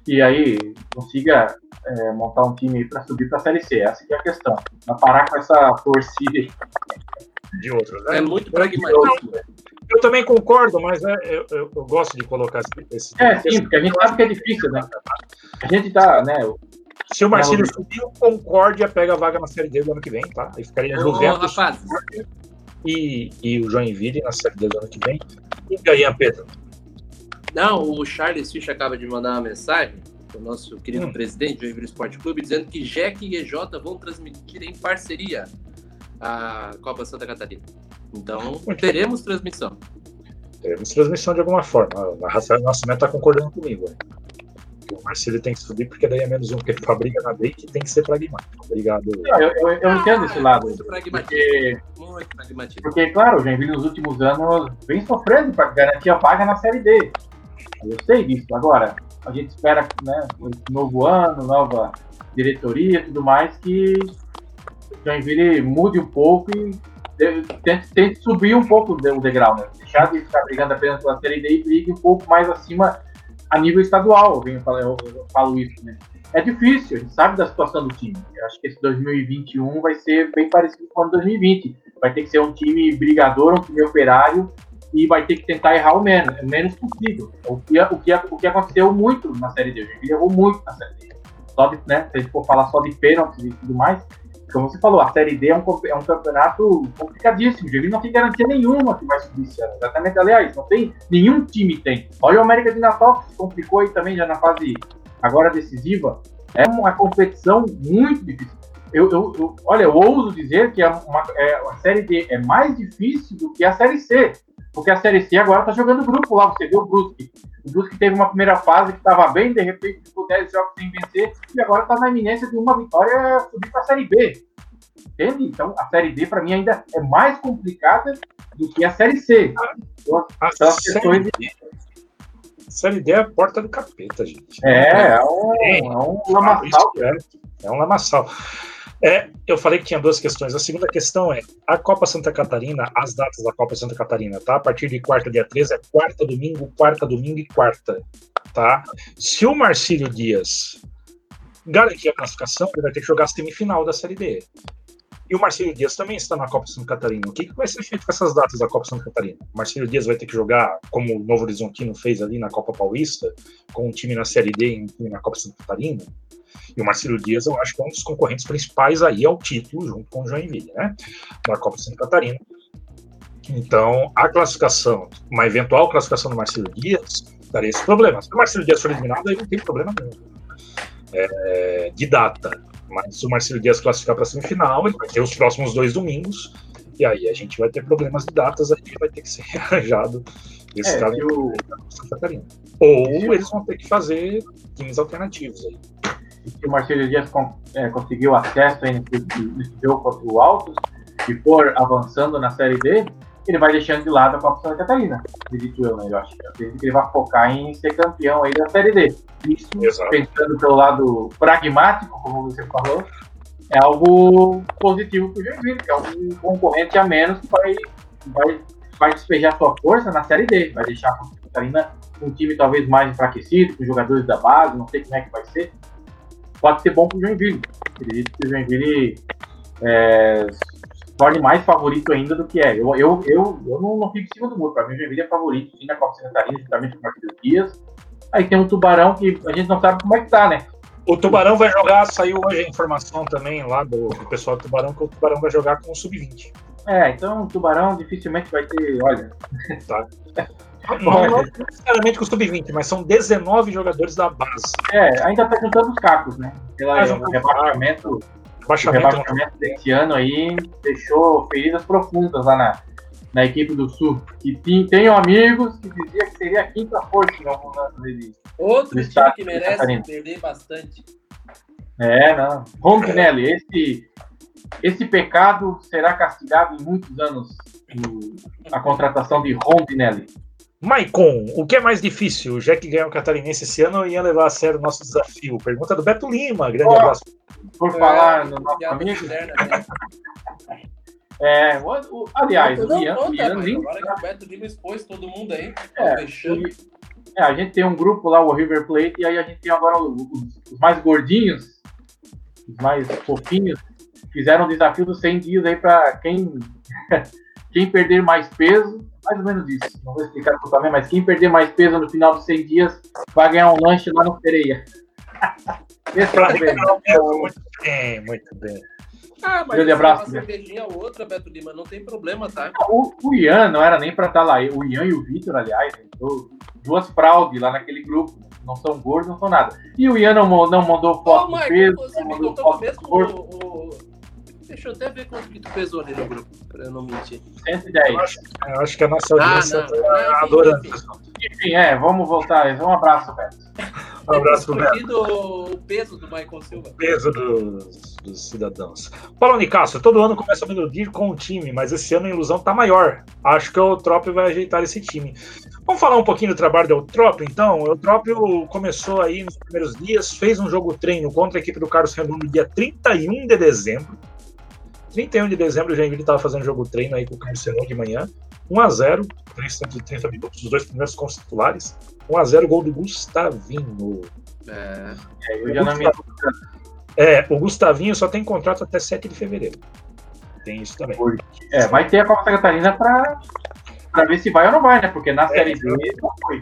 E aí consiga é, montar um time para subir para a Série C. Essa que é a questão. Não parar com essa torcida. De outros, né? É muito pragmático. Eu também concordo, mas né, eu, eu- eu gosto de colocar esse. esse- É, sim, porque a gente sabe que é difícil, né? A gente tá, né? Se o Marcílio subir, o Concórdia pega a vaga na Série D do ano que vem, tá? Aí ficaria Ô, Juventus rapaz, e, e o Joinville na Série do ano que vem. E aí, Pedro? não, o Charles Fisch acaba de mandar uma mensagem o nosso querido Hum. presidente do Joinville Esporte Clube dizendo que Jack e EJ vão transmitir em parceria a Copa Santa Catarina. Então, teremos transmissão. Teremos transmissão de alguma forma. A Rafael Nascimento tá concordando comigo. né? O Marcílio tem que subir, porque daí é menos um que ele fabrica na que tem que ser pragmático. Obrigado. Eu, eu, eu entendo esse lado. Muito pragmatismo. Porque Muito pragmatismo. Porque, claro, o Joinville nos últimos anos vem sofrendo para garantir a vaga na Série D. Eu sei disso. Agora, a gente espera, né, esse novo ano, nova diretoria e tudo mais, que o Joinville mude um pouco e tente, tente subir um pouco o degrau, né? Deixar de ficar brigando apenas pela Série D e brigue um pouco mais acima a nível estadual. Eu, venho falar- eu- eu falo isso, né? É difícil, a gente sabe da situação do time. Eu acho que esse 2021 vai ser bem parecido com o ano 2020 vai ter que ser um time brigador, um time operário e vai ter que tentar errar o menos, o menos possível. O que, o que, o que aconteceu muito na Série D. Joinville errou muito na Série D. Só de, né, se a gente for falar só de pênaltis e tudo mais, como você falou, a Série D é um, é um campeonato complicadíssimo. Joinville não tem garantia nenhuma que vai subir esse ano. Exatamente, aliás, não tem, nenhum time tem. Olha o América de Natal, que se complicou aí também já na fase agora decisiva. É uma competição muito difícil. Eu, eu- eu- olha, eu ouso dizer que a, uma- é, a Série D é mais difícil do que a Série C. Porque a Série C agora tá jogando grupo lá. Você viu o Brusque. O Brusque teve uma primeira fase que estava bem, de repente ficou 10 jogos sem vencer e agora está na iminência de uma vitória subir para a Série B. Entende? Então a Série D para mim ainda é mais complicada do que a Série C. A Pelas série, questões de... D, série D é a porta do capeta, gente. É, é um, é um lamaçal. É, é um lamaçal. É, eu falei que tinha duas questões. A segunda questão é a Copa Santa Catarina, as datas da Copa Santa Catarina, tá? A partir de quarta, dia 13, é quarta, domingo, quarta, domingo e quarta, tá? Se o Marcílio Dias garantir a classificação, ele vai ter que jogar a semifinal da Série D. E o Marcelo Dias também está na Copa Santa Catarina. O que, que vai ser feito com essas datas da Copa Santa Catarina? O Marcelo Dias vai ter que jogar como o Novo Horizontino fez ali na Copa Paulista, com um time na Série D e um time na Copa Santa Catarina. E o Marcelo Dias, eu acho que é um dos concorrentes principais aí ao título, junto com o Joinville, né? Na Copa Santa Catarina. Então, a classificação, uma eventual classificação do Marcelo Dias, daria esse problema. Se o Marcelo Dias for eliminado, aí não tem problema nenhum. É, de data. Mas se o Marcelo Dias classificar para a semifinal, ele vai ter os próximos dois domingos. E aí a gente vai ter problemas de datas, aí vai ter que ser arranjado esse É, calendário da Santa Catarina. Ou eles vão ter que fazer times alternativos aí. Se o Marcelo Dias con- é, conseguiu acesso aí nesse, nesse jogo contra o Altos e for avançando na Série D, ele vai deixando de lado a Copa Santa Catarina, acredito eu, né? Eu acho que ele vai focar em ser campeão aí da Série D. Isso, Exato. pensando pelo lado pragmático, como você falou, é algo positivo para o Joinville, que é um concorrente a menos que vai, vai, vai despejar sua força na Série D, vai deixar a Copa Santa Catarina um time talvez mais enfraquecido, com jogadores da base, não sei como é que vai ser pode ser bom pro Joinville. Acredito que o Joinville é, se torne mais favorito ainda do que é. Eu, eu, eu, eu não, não fico em cima do muro. Para mim, o Joinville é favorito sim na Copa Santa Catarina, juntamente com o Marcos Dias. Aí tem um Tubarão que a gente não sabe como é que tá, né? O Tubarão vai jogar, saiu hoje a informação também lá do, do pessoal do Tubarão, que o Tubarão vai jogar com o Sub-20. É, então o Tubarão dificilmente vai ter. Olha, Não, não necessariamente com o Sub-20, mas são 19 jogadores da base. é, ainda tá juntando os cacos, né? Pela, um o pouco. rebaixamento, o Baixamento rebaixamento desse ano aí deixou feridas profundas lá na, na equipe do Sul. Que tem, tenho amigos que diziam que seria a quinta força em alguns anos dele. Outro time estado que merece perder bastante. É, não. Rondinelli, esse, esse pecado será castigado em muitos anos. a contratação de Rondinelli. Maicon, o que é mais difícil? O Jack ganhar o Catarinense esse ano ou ia levar a sério o nosso desafio? Pergunta do Beto Lima. Grande Ó, abraço. Por É, falar no nosso piada amigo, moderna, né? é, o, o- aliás, o Ian, o conta, Ian nem agora que o Beto Lima expôs todo mundo aí. É, fechando. É, a gente tem um grupo lá, o River Plate, e aí a gente tem agora os, os- mais gordinhos, os mais fofinhos, fizeram um desafio dos 100 dias aí pra quem, quem perder mais peso, mais ou menos isso, não vou explicar totalmente, mas quem perder mais peso no final dos 100 dias vai ganhar um lanche lá no Pereira. Esse é o prêmio. Muito bem, muito bem. Ah, mas Grande abraço, uma cervejinha ou outra, Beto Lima, não tem problema, tá? O, o Ian não era nem pra estar lá, o Ian e o Vitor, aliás, do- duas fraudes lá naquele grupo, não são gordos, não são nada. E o Ian não, não mandou foto do Marco, peso, você não me mandou contou foto do mesmo corpo. o, o- Deixa eu até ver quanto que tu pesou ali no grupo, pra eu não mentir. 110. Eu acho, eu acho que a nossa Ah, audiência tá Ah, enfim, adorando. enfim. Enfim, é, vamos voltar. Um abraço, Beto. Um abraço pro Beto. O peso do Michael Silva. peso dos, dos cidadãos. Paulo Nicasso, todo ano começa a melodir com o time, mas esse ano a ilusão tá maior. Acho que o Eutrópio vai ajeitar esse time. Vamos falar um pouquinho do trabalho do Eutrópio, então? O Eutrópio começou aí nos primeiros dias, fez um jogo treino contra a equipe do Carlos no dia 31 de dezembro. 31 de dezembro, o Joinville estava fazendo jogo treino aí com o Renan de manhã. 1x0, 30 minutos, os dois primeiros com os titulares. 1x0, gol do Gustavinho. É, eu já não me... É, o Gustavinho só tem contrato até 7 de fevereiro. Tem isso também. é, vai ter a Copa Catarina pra, pra ver se vai ou não vai, né? Porque na É, Série D ele não foi.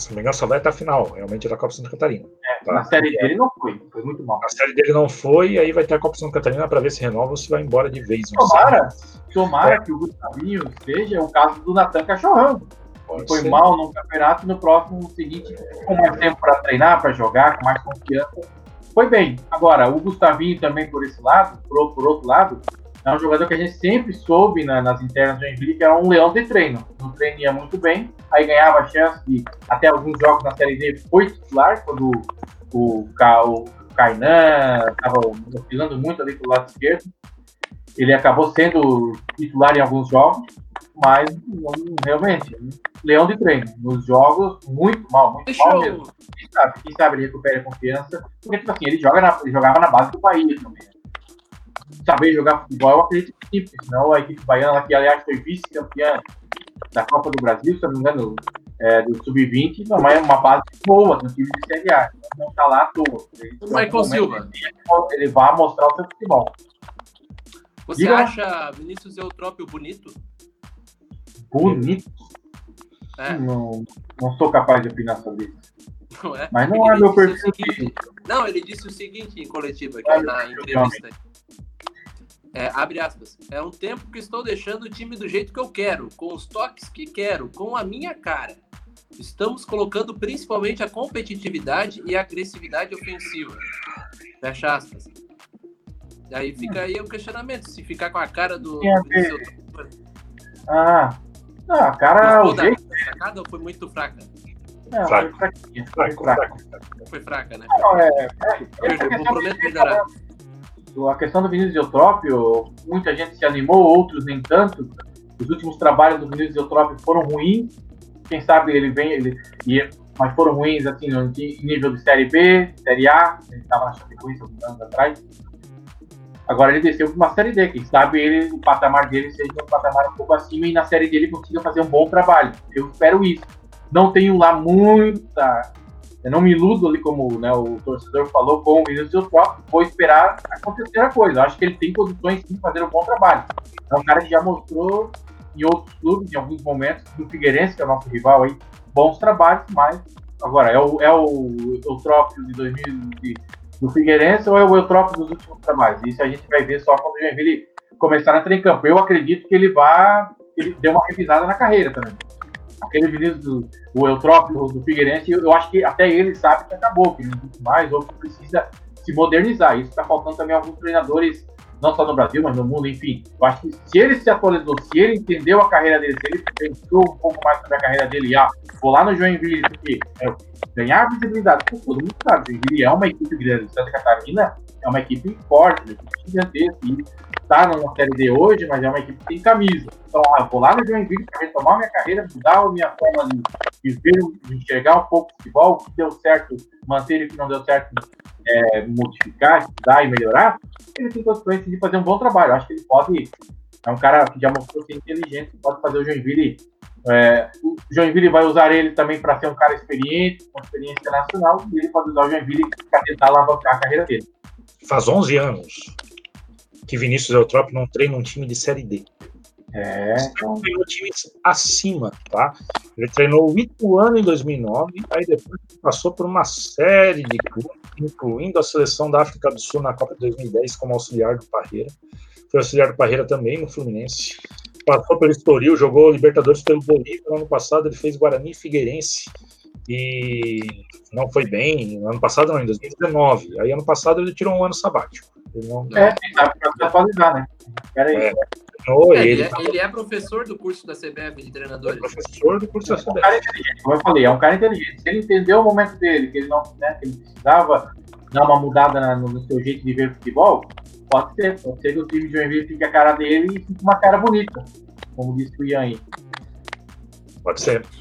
Se não me engano, só vai até a final, realmente, da Copa Santa Catarina. Tá? Na Série D ele não foi. Foi muito mal. A série dele não foi, e aí vai ter a Copa Santa Catarina para ver se renova ou se vai embora de vez. Tomara, tomara que o Gustavinho seja o caso do Natan Cachorrão. Pode foi ser. mal no campeonato e no próximo seguinte, com mais tempo para treinar, para jogar, com mais confiança, foi bem. Agora, o Gustavinho também por esse lado, por, por outro lado, é um jogador que a gente sempre soube na- nas internas do Joinville que era um leão de treino. No treino ia muito bem, aí ganhava a chance de, até alguns jogos na Série D, foi titular, quando o, Ca- o Kainan estava oscilando muito ali pro lado esquerdo. Ele acabou sendo titular em alguns jogos, mas não- realmente, leão de treino. Nos jogos, muito mal, muito Deixa mal mesmo. Quem sabe, quem sabe ele recupera a confiança. Porque, tipo assim, ele, joga na- ele jogava na base do Bahia também. Saber jogar futebol, eu acredito que sim, porque senão a equipe baiana, que aliás foi vice-campeã da Copa do Brasil, se não me engano, é, do Sub-20, não é uma base boa no time de Série A. Então, Não tá lá à toa. Ele, O Michael Silva. Ele vai mostrar o seu futebol. Você Diga acha Vinícius Eutrópio bonito? Bonito. É, Não, não sou capaz de opinar sobre isso. não é? Mas não Porque é ele meu perfil seguinte- Não, ele disse o seguinte em coletiva aqui Olha, na entrevista. É, abre aspas. É um tempo que estou deixando o time do jeito que eu quero, com os toques que quero, com a minha cara. Estamos colocando principalmente a competitividade e a agressividade ofensiva. Fecha aspas. Aí fica aí o questionamento, se ficar com a cara do. Do. Vinícius Ah, não, a cara, o Eutrópio, jeito. da sacada ou foi muito fraca? Não, Fraco. foi fraquinha, foi fraco. Foi fraca, né? Não, é, é, Eu, essa eu questão prometo melhorar. A questão do Vinícius Eutrópio, muita gente se animou, outros nem tanto. Os últimos trabalhos do Vinícius Eutrópio foram ruins. Quem sabe ele vem, ele, mas foram ruins assim, nível de Série B, Série A. Ele estava na Chapecoense alguns anos atrás. Agora ele desceu para uma Série D. Quem sabe ele, o patamar dele seja um patamar um pouco acima e na Série D ele consiga fazer um bom trabalho. Eu espero isso. Não tenho lá muita. Eu não me iludo ali, como né, o torcedor falou, com o Vinícius Eutrópio. Vou esperar acontecer a coisa. Eu acho que ele tem condições de fazer um bom trabalho. É um cara que já mostrou em outros clubes, em alguns momentos, no Figueirense, que é o nosso rival aí, bons trabalhos, mas agora é o, é o Eutrópio de 2000 de- do Figueirense ou é o Eutrópio dos últimos trabalhos? Isso a gente vai ver só quando Joinville começar a entrar em campo. Eu acredito que ele vá, ele dê uma revisada na carreira também. Aquele Vinícius do o Eutrópio do Figueirense, eu, acho que até ele sabe que acabou, que não existe mais, ou que precisa se modernizar. Isso está faltando também alguns treinadores, não só no Brasil, mas no mundo, enfim. Eu acho que se ele se atualizou, se ele entendeu a carreira dele, se ele pensou um pouco mais sobre a carreira dele, ah, vou lá no Joinville, porque é, ganhar visibilidade, pô, todo mundo sabe, Joinville é uma equipe grande, Santa Catarina é uma equipe forte, uma equipe gigantesca, está numa série D hoje, mas é uma equipe que tem camisa. Então, ah, eu vou lá no Joinville para retomar minha carreira, mudar a minha forma de, de ver, de enxergar um pouco o futebol, o que deu certo, manter o que não deu certo, é, modificar, estudar e melhorar, ele tem condições de fazer um bom trabalho. Eu acho que ele pode. É um cara que já mostrou ser inteligente, pode fazer o Joinville. É, o Joinville vai usar ele também para ser um cara experiente, com experiência nacional, e ele pode usar o Joinville para tentar alavancar a carreira dele. Faz 11 anos que Vinícius Eutrópio não treina um time de Série D. É, então, treinou times acima, tá? Ele treinou o Ituano em 2009, aí depois passou por uma série de clubes, incluindo a seleção da África do Sul na Copa de 2010 como auxiliar do Parreira. Foi auxiliar do Parreira também no Fluminense. Passou pelo Estoril, jogou Libertadores pelo Bolívia. No ano passado ele fez Guarani e Figueirense e não foi bem. No ano passado não, em 2019. Aí ano passado ele tirou um ano sabático. Ele não é, quem sabe para se atualizar, né? Espera aí. É. treinou, É, ele, ele é, ele é professor do curso da CBF de é treinadores. professor do curso da É um cara inteligente, como eu falei, é um cara inteligente. Se ele entendeu o momento dele, que ele não né, que ele precisava dar uma mudada na- no, no seu jeito de ver futebol, pode ser. Pode ser que o time de Joinville fique a cara dele e fique uma cara bonita, como disse o Ian aí. Pode ser.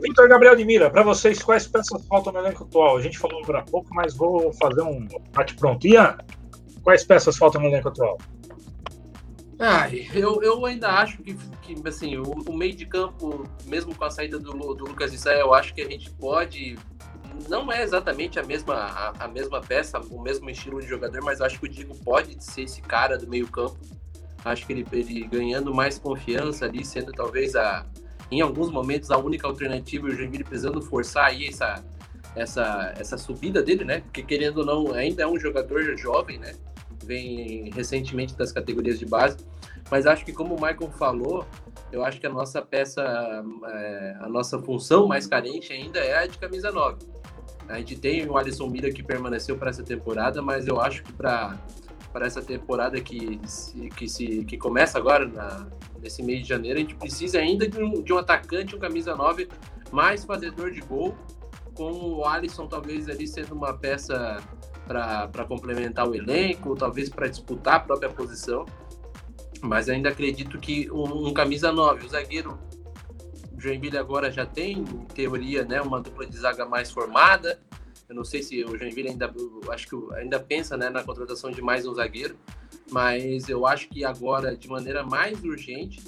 Vitor Gabriel de Mira, para vocês, quais peças faltam no elenco atual? A gente falou agora há pouco, mas vou fazer um bate-pronto. Ian, quais peças faltam no elenco atual? Ai, eu, eu ainda acho que, que assim, o, o meio de campo, mesmo com a saída do, do Lucas Israel, eu acho que a gente pode. Não é exatamente a mesma, a, a mesma peça, o mesmo estilo de jogador, mas acho que o Diego pode ser esse cara do meio campo. Acho que ele, ele ganhando mais confiança ali, sendo talvez a, em alguns momentos a única alternativa e o Joinville precisando forçar aí essa, essa, essa subida dele, né? Porque querendo ou não, ainda é um jogador jovem, né? Vem recentemente das categorias de base, mas acho que como o Michael falou, eu acho que a nossa peça, é, a nossa função mais carente ainda é a de camisa 9. A gente tem o Alisson Mira que permaneceu para essa temporada, mas eu acho que para para essa temporada que se, que se que começa agora na, nesse mês de janeiro, a gente precisa ainda de um, de um atacante, um camisa 9 mais fazedor de gol, com o Alisson talvez ali sendo uma peça para complementar o elenco, talvez para disputar a própria posição. Mas ainda acredito que um, um camisa 9, o zagueiro o Joinville agora já tem, em teoria, né, uma dupla de zaga mais formada. Eu não sei se o Joinville ainda, acho que ainda pensa né, na contratação de mais um zagueiro, mas eu acho que agora, de maneira mais urgente,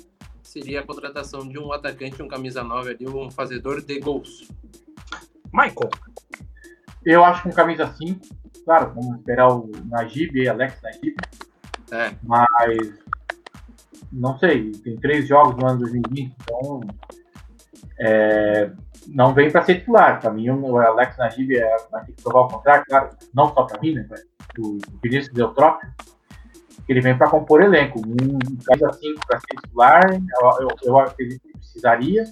seria a contratação de um atacante, um camisa 9 ali, um fazedor de gols. Michael, Eu acho que um camisa 5, claro, vamos esperar o Najib, Alex Najib, É, mas não sei, tem três jogos no ano 2020, então é, não vem para ser titular. Para mim, o Alex Najib é, vai ter que provar o contrário, claro, não só para mim, né, o Vinícius Eutrópio, que ele vem para compor elenco. Um camisa 5 para ser titular, eu, eu, eu acredito que precisaria.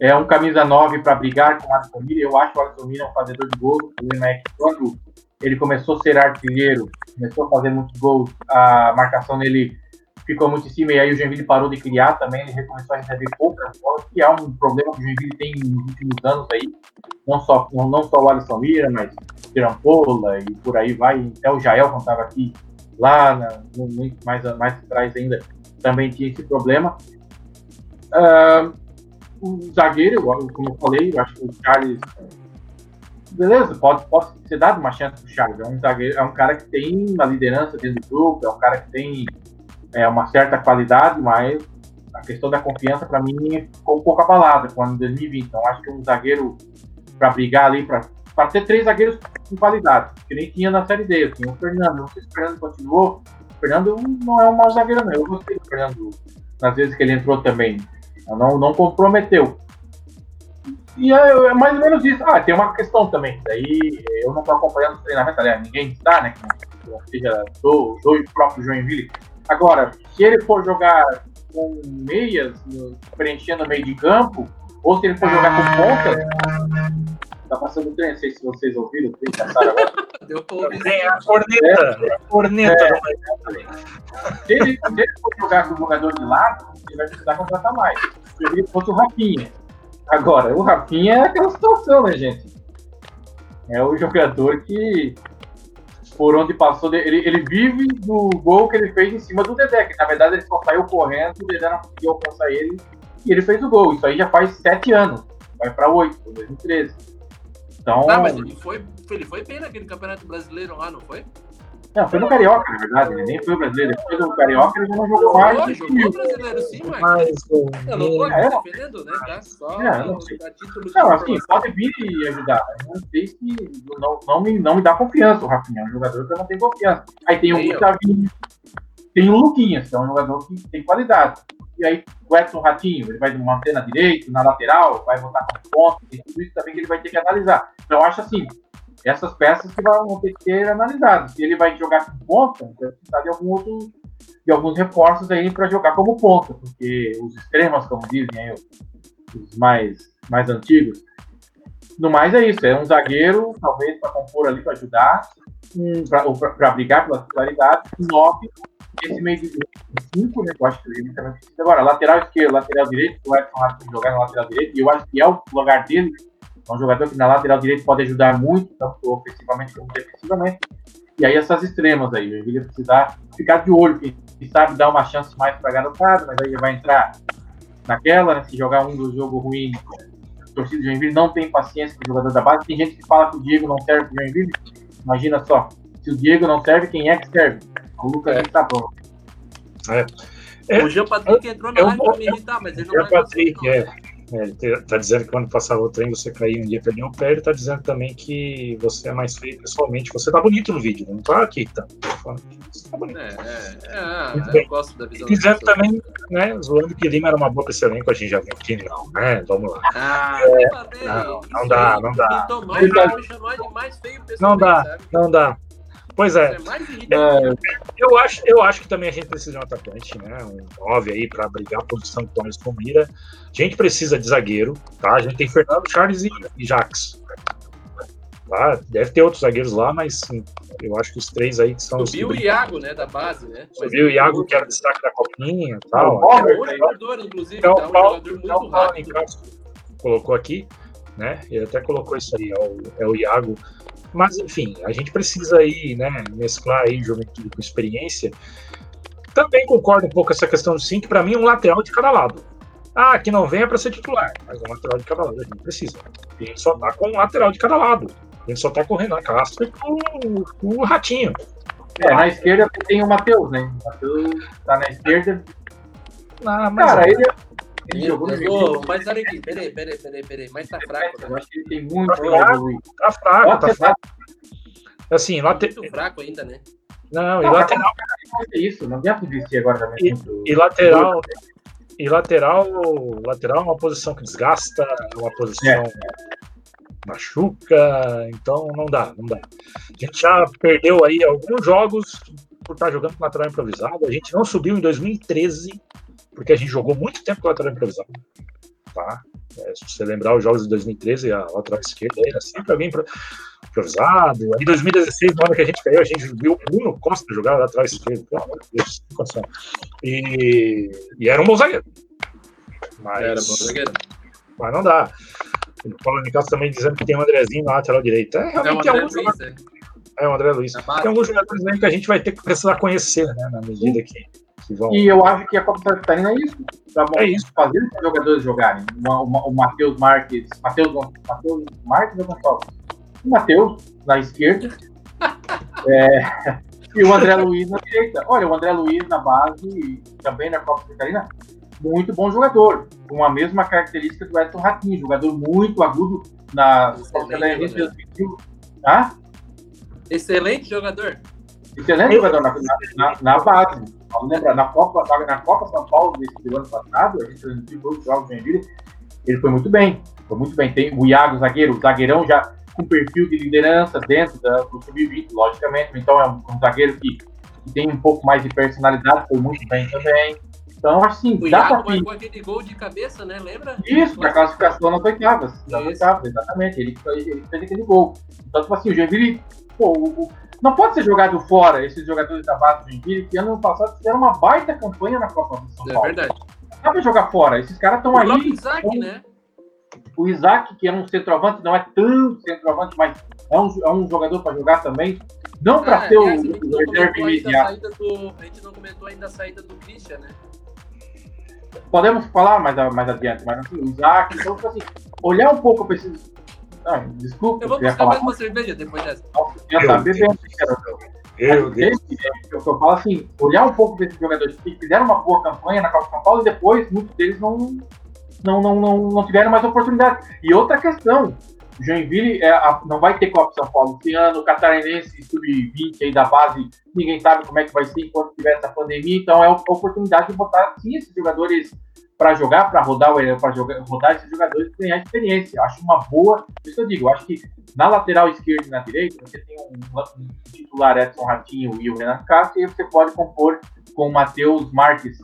É um camisa 9 para brigar com o Alisson Mira. Eu acho que o Alisson Mira é um fazedor de gol. O problema quando ele começou a ser artilheiro, começou a fazer muitos gols, a marcação nele ficou muito em cima, e aí o Joinville parou de criar também, ele recomeçou a receber poucas bolas, que é um problema que o Joinville tem nos últimos anos aí, não só, não só o Alisson Lira, mas Tirampola e por aí vai, até o Jael, quando estava aqui, lá, na, no, mais, mais atrás ainda, também tinha esse problema. Uh, o zagueiro, como eu falei, eu acho que o Charles beleza, pode, pode ser dado uma chance pro Charles. É um, zagueiro, é um cara que tem uma liderança dentro do grupo, é um cara que tem é, uma certa qualidade, mas a questão da confiança, para mim, ficou um pouco abalada quando em 2020. Então, acho que um zagueiro para brigar ali, para ter três zagueiros com qualidade, que nem tinha na Série D. Tinha o Fernando, não sei se o Fernando continuou. O Fernando não é um mau zagueiro, não. Eu gostei do Fernando nas vezes que ele entrou também. Não, não comprometeu. E é, é, mais ou menos isso. Ah, tem uma questão também. Daí eu não estou acompanhando os treinamentos, aliás, ninguém está, né? Que seja do, do próprio Joinville. Agora, se ele for jogar com meias, preenchendo o meio de campo, ou se ele for jogar com ponta, tá passando o trem, não sei se vocês ouviram, o trem passaram agora. Deu Tem a corneta, é, a corneta. É, se, ele, se ele for jogar com o jogador de lado, ele vai precisar contratar mais. Se ele fosse o Rafinha. Agora, o Rafinha é aquela situação, né, gente? É o jogador que, por onde passou, ele, ele vive do gol que ele fez em cima do Dedé, que na verdade ele só saiu correndo, o Dedé não conseguiu alcançar ele, e ele fez o gol. Isso aí já faz sete anos, vai para oito, 2013. Então... Ah, mas ele foi, ele foi bem naquele campeonato brasileiro lá, não foi? Não, foi no Carioca, na verdade, ele nem foi o brasileiro. Depois do Carioca ele já não jogou mais. Jogou, jogou o brasileiro sim, mas. mas eu não tô aqui é. defendendo, né? Tá só é, não, sei. não assim, pode vir e ajudar. Não sei se não, não, me, não me dá confiança o Rafinha, é um jogador que eu não tenho confiança. Aí tem o Gustavinho, tem o Luquinhas, que é um jogador que tem qualidade. E aí o Edson Ratinho, ele vai manter na direita, na lateral, vai botar como ponto, e tudo isso também que ele vai ter que analisar. Então eu acho assim, essas peças que vão ter que ser analisadas. Se ele vai jogar com ponta, vai precisar de algum outro de alguns reforços aí para jogar como ponta, porque os extremos, como dizem aí, os mais, mais antigos. No mais é isso, é um zagueiro, talvez para compor ali para ajudar, para brigar pela titularidade, nove, esse meio de cinco, né? Eu acho que ele também precisa. Agora, lateral esquerdo, lateral direito, o Edson Rato jogar na lateral direito, e eu acho que é o lugar dele é um jogador que na lateral direito pode ajudar muito, tanto ofensivamente como defensivamente. E aí essas extremas aí, o Joinville precisar ficar de olho, quem sabe dar uma chance mais para garotada, mas aí ele vai entrar naquela, né, se jogar um do jogo ruim, a torcida do Joinville não tem paciência com o jogador da base. Tem gente que fala que o Diego não serve pro Joinville. Imagina só, se o Diego não serve, quem é que serve? O Lucas é. está bom. É. É. O Jean Patrick entrou na é, live para me irritar, mas ele não Jean Patrick, é. É, ele está dizendo que quando passar o trem você cair um dia perder um pé, ele está dizendo também que você é mais feio pessoalmente. Você está bonito no vídeo, não está aqui, tá? Você tá bonito. É, é, é eu gosto da visão. Dizendo também, né, zoando que Lima era uma boa para esse elenco, a gente já viu que não, né? Vamos lá. Ah, é, não, não dá, não dá. Não dá, não dá. Pois é. é. eu, acho, eu acho que também a gente precisa de um atacante, né? Um 9 aí para brigar a posição com o com Mira. A gente precisa de zagueiro, tá? A gente tem Fernando, Charles e, e Jax. Tá? Deve ter outros zagueiros lá, mas sim, eu acho que os três aí que são Subiu os. Subiu o Iago, né? Da base, né? Subiu o Iago, que era destaque da Copinha e tal. É um jogador, inclusive, é tá? Um jogador muito rápido. Colocou aqui, né? Ele até colocou isso aí, é o, é o Iago mas, enfim, a gente precisa aí, né, mesclar aí juventude com experiência. Também concordo um pouco com essa questão do sim, que para mim um lateral de cada lado. Ah, que não venha para ser titular, mas um lateral de cada lado a gente precisa. A gente só tá com um lateral de cada lado. A gente só tá com o Renan Castro e com, com o Ratinho. É, na esquerda tem o Matheus, né? O Matheus tá na esquerda. Ah, mas Cara, é. ele, ele jogou no Mas olha aqui, peraí, peraí, peraí, peraí. Mas tá fraco, né? Eu acho que ele tem muito tá fraco, tá fraco, tá fraco. Assim, lá tem. Muito fraco ainda, né? Não, e lateral. É isso, não deve investir agora também. E, e lateral. E lateral, lateral é uma posição que desgasta, é uma posição é. machuca, então não dá, não dá. A gente já perdeu aí alguns jogos por estar jogando com lateral improvisado. A gente não subiu em 2013 porque a gente jogou muito tempo com lateral improvisado. tá? É, se você lembrar os jogos de 2013, a lateral esquerda era sempre alguém improvisado. Em 2016, na hora que a gente caiu, a gente viu o Bruno Costa jogar lateral esquerdo. Pelo amor de Deus, e, e era um bom zagueiro. Mas, era bom zagueiro. Mas não dá. O Paulo Nicasso também dizendo que tem um Andrezinho na lateral direita. É, realmente é, o André Luiz, é. é o André Luiz. Tem alguns jogadores que a gente vai ter que precisar conhecer, né? Na medida que e eu acho que a Copa Santa Catarina é isso. Tá bom, é isso. Fazer os jogadores jogarem. Uma, uma, o Matheus Marques. Matheus Marques ou Gonçalves? O Matheus, na esquerda. é, e o André Luiz na direita. Olha, o André Luiz na base, também na Copa Santa Catarina, muito bom jogador. Com a mesma característica do Edson Ratinho. Jogador muito agudo na Copa Catarinense 2021. Ah? Excelente jogador. Excelente jogador na, na, na base. Vamos lembrar, na Copa, na Copa São Paulo desse ano passado, a gente transmitiu todos os jogos de Joinville, ele foi muito bem. Foi muito bem. Tem o Iago, zagueiro, o zagueirão já com perfil de liderança dentro da, do sub-20, logicamente. Então é um, um zagueiro que, que, tem um pouco mais de personalidade, foi muito bem também. Então, assim, o dá para marcou aquele gol de cabeça, né? Lembra? Isso, para classificação nas oitavas. Nas oitavas, exatamente. Ele, ele fez aquele gol. Então, tipo assim, o Joinville, pô, o, não pode ser jogado fora esses jogadores da base do Joinville que ano passado fizeram uma baita campanha na Copa do São é Paulo. É verdade. Não dá pra jogar fora. Esses caras estão aí. O Isaac, né? O Isaac, que é um centroavante, não é tão centroavante, mas é um, é um jogador para jogar também. Não para é, ser o, o reserva imediato. A gente não comentou ainda a saída do Christian, né? Podemos falar mais, mais adiante, mas assim, o Isaac, então, tipo assim, olhar um pouco para esses ah, desculpa. Eu vou buscar mais uma cerveja depois dessa. Eu tá bebendo, Meu Deus. Eu, falo assim, olhar um pouco desses jogadores que fizeram uma boa campanha na Copa São Paulo e depois muitos deles não, não, não, não, não tiveram mais oportunidade. E outra questão, o Joinville é, a, não vai ter Copa São Paulo esse ano, o Catarinense Sub-20 aí da base, ninguém sabe como é que vai ser enquanto tiver essa pandemia, então é a oportunidade de botar sim esses jogadores para jogar, para rodar, para rodar esses jogadores e ganhar experiência. Acho uma boa, isso eu digo, acho que na lateral esquerda e na direita, você tem um, um titular Edson Ratinho e o Renan Castro, e você pode compor com o Matheus Marques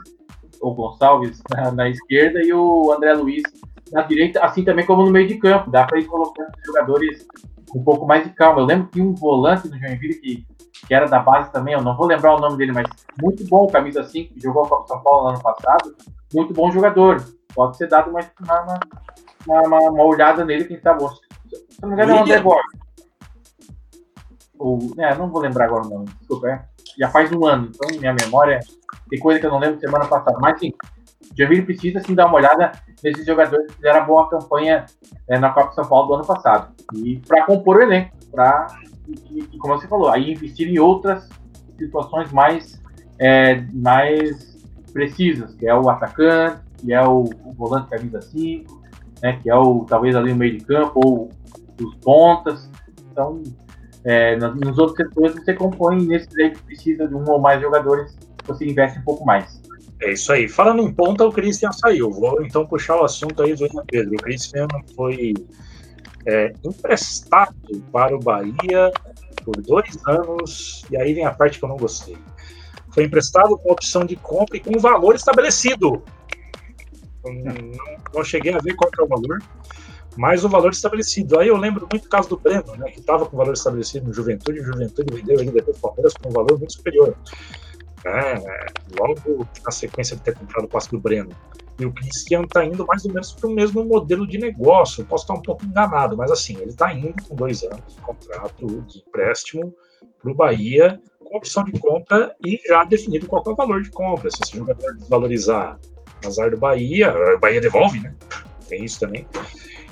ou Gonçalves na, na, esquerda e o André Luiz na direita, assim também como no meio de campo. Dá para ir colocando jogadores um pouco mais de calma. Eu lembro que um volante do Joinville que, que era da base também, eu não vou lembrar o nome dele, mas muito bom, camisa 5, que jogou a Copa São Paulo no ano passado. Muito bom jogador. Pode ser dado uma, uma, uma, uma olhada nele, quem sabe. Se não me engano, é o André Borges. Ou, é, não vou lembrar agora o nome, desculpa. É. Já faz um ano, então minha memória tem coisa que eu não lembro semana passada. Mas sim, Joinville precisa sim dar uma olhada nesses jogadores que fizeram a boa campanha é, na Copa São Paulo do ano passado. E para compor o elenco, para, e, e, como você falou, aí investir em outras situações mais, é, mais precisas, que é o atacante, que é o, o volante camisa 5, né, que é o talvez ali o meio de campo, ou os pontas. Então, é, nos outros setores você compõe nesse aí que precisa de um ou mais jogadores, você investe um pouco mais. É isso aí. Falando em ponta, o Christian saiu. Vou então puxar o assunto aí do Pedro. O Christian foi é, emprestado para o Bahia por dois anos, e aí vem a parte que eu não gostei. Foi emprestado com opção de compra e com valor estabelecido. Não, não cheguei a ver qual é o valor, mas o valor estabelecido. Aí eu lembro muito do caso do Breno, né, que estava com valor estabelecido no Juventude, o Juventude vendeu ele depois do Palmeiras com um valor muito superior. É, logo na sequência de ter comprado o passe do Breno. E o Cristiano está indo mais ou menos para o mesmo modelo de negócio. posso estar um pouco enganado, mas assim, ele está indo com dois anos de contrato de empréstimo para o Bahia, com opção de compra e já definido qual é o valor de compra. Se esse jogador desvalorizar azar do Bahia, o Bahia devolve, né? Tem isso também.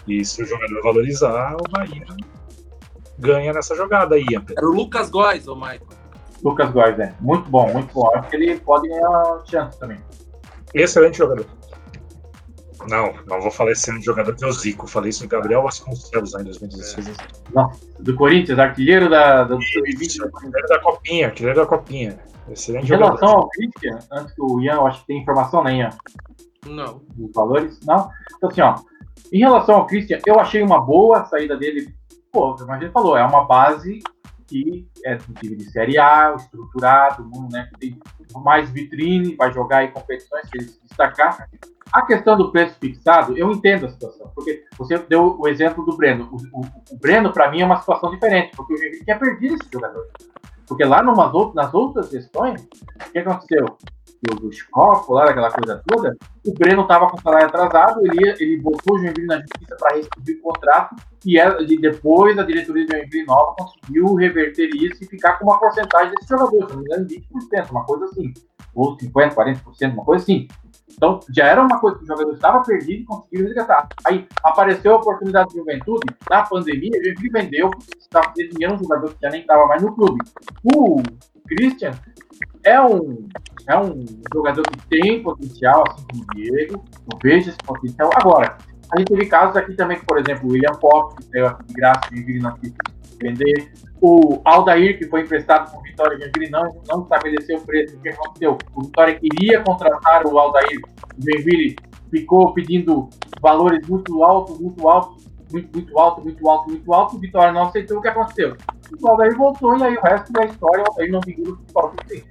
E se o jogador valorizar, o Bahia ganha nessa jogada aí. Era o Lucas Góes, ô Michael. Lucas Góes, né? Muito bom, muito bom. Acho que ele pode ganhar chance também. Excelente jogador. Não, não vou falar excelente jogador que é o Zico. Falei isso no Gabriel Vasconcelos em 2016. É. Não, do Corinthians, artilheiro da, do Sub-20. Artilheiro da Copinha, artilheiro da Copinha. Excelente em relação jogador. ao Christian, antes que o Ian, acho que tem informação, né, Ian? Não. Dos valores? Não? Então, assim, ó. Em relação ao Christian, eu achei uma boa saída dele. Pô, mas ele falou, é uma base que é um time de Série A, estruturado, né, tem mais vitrine, vai jogar em competições que ele se destacar. A questão do preço fixado, eu entendo a situação, porque você deu o exemplo do Breno. O, o, o Breno, para mim, é uma situação diferente, porque o Joinville tinha perdido esse jogador. Porque lá numas, nas outras questões, o que aconteceu? Chicoco, lá daquela coisa toda, o Breno estava com o salário atrasado, ele, ele botou o Joinville na justiça para receber o contrato, e, ela, e depois a diretoria do Joinville Nova conseguiu reverter isso e ficar com uma porcentagem desse jogador, se não me engano, 20%, uma coisa assim, ou 50%, 40%, uma coisa assim. Então, já era uma coisa que o jogador estava perdido e conseguiu resgatar. Aí apareceu a oportunidade de juventude, na pandemia, a gente vendeu, estava dinheiro um jogador que já nem estava mais no clube. O Christian é um, é um jogador que tem potencial, assim como o Diego, eu vejo esse potencial. Agora, a gente teve casos aqui também, por exemplo, o William Pop, que saiu aqui de graça, vir na vender. O Aldair, que foi emprestado o Vitória Joinville, não, não estabeleceu o preço. O que aconteceu? O Vitória queria contratar o Aldair. O Joinville ficou pedindo valores muito altos, muito altos, muito, muito alto, muito alto, muito alto. O Vitória não aceitou. O que aconteceu? O Aldair voltou e aí o resto da história, o Aldair não vingou o futebol tem.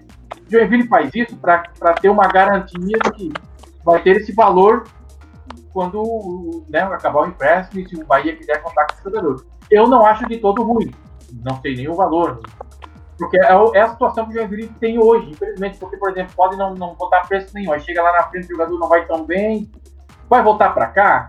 Joinville faz isso para ter uma garantia de que vai ter esse valor quando né, acabar o empréstimo e se o Bahia quiser contar com esse jogador. Eu não acho de todo ruim, não nem o valor, porque é, é a situação que o Joinville tem hoje, infelizmente, porque, por exemplo, pode não, não botar preço nenhum, aí chega lá na frente, o jogador não vai tão bem, vai voltar para cá,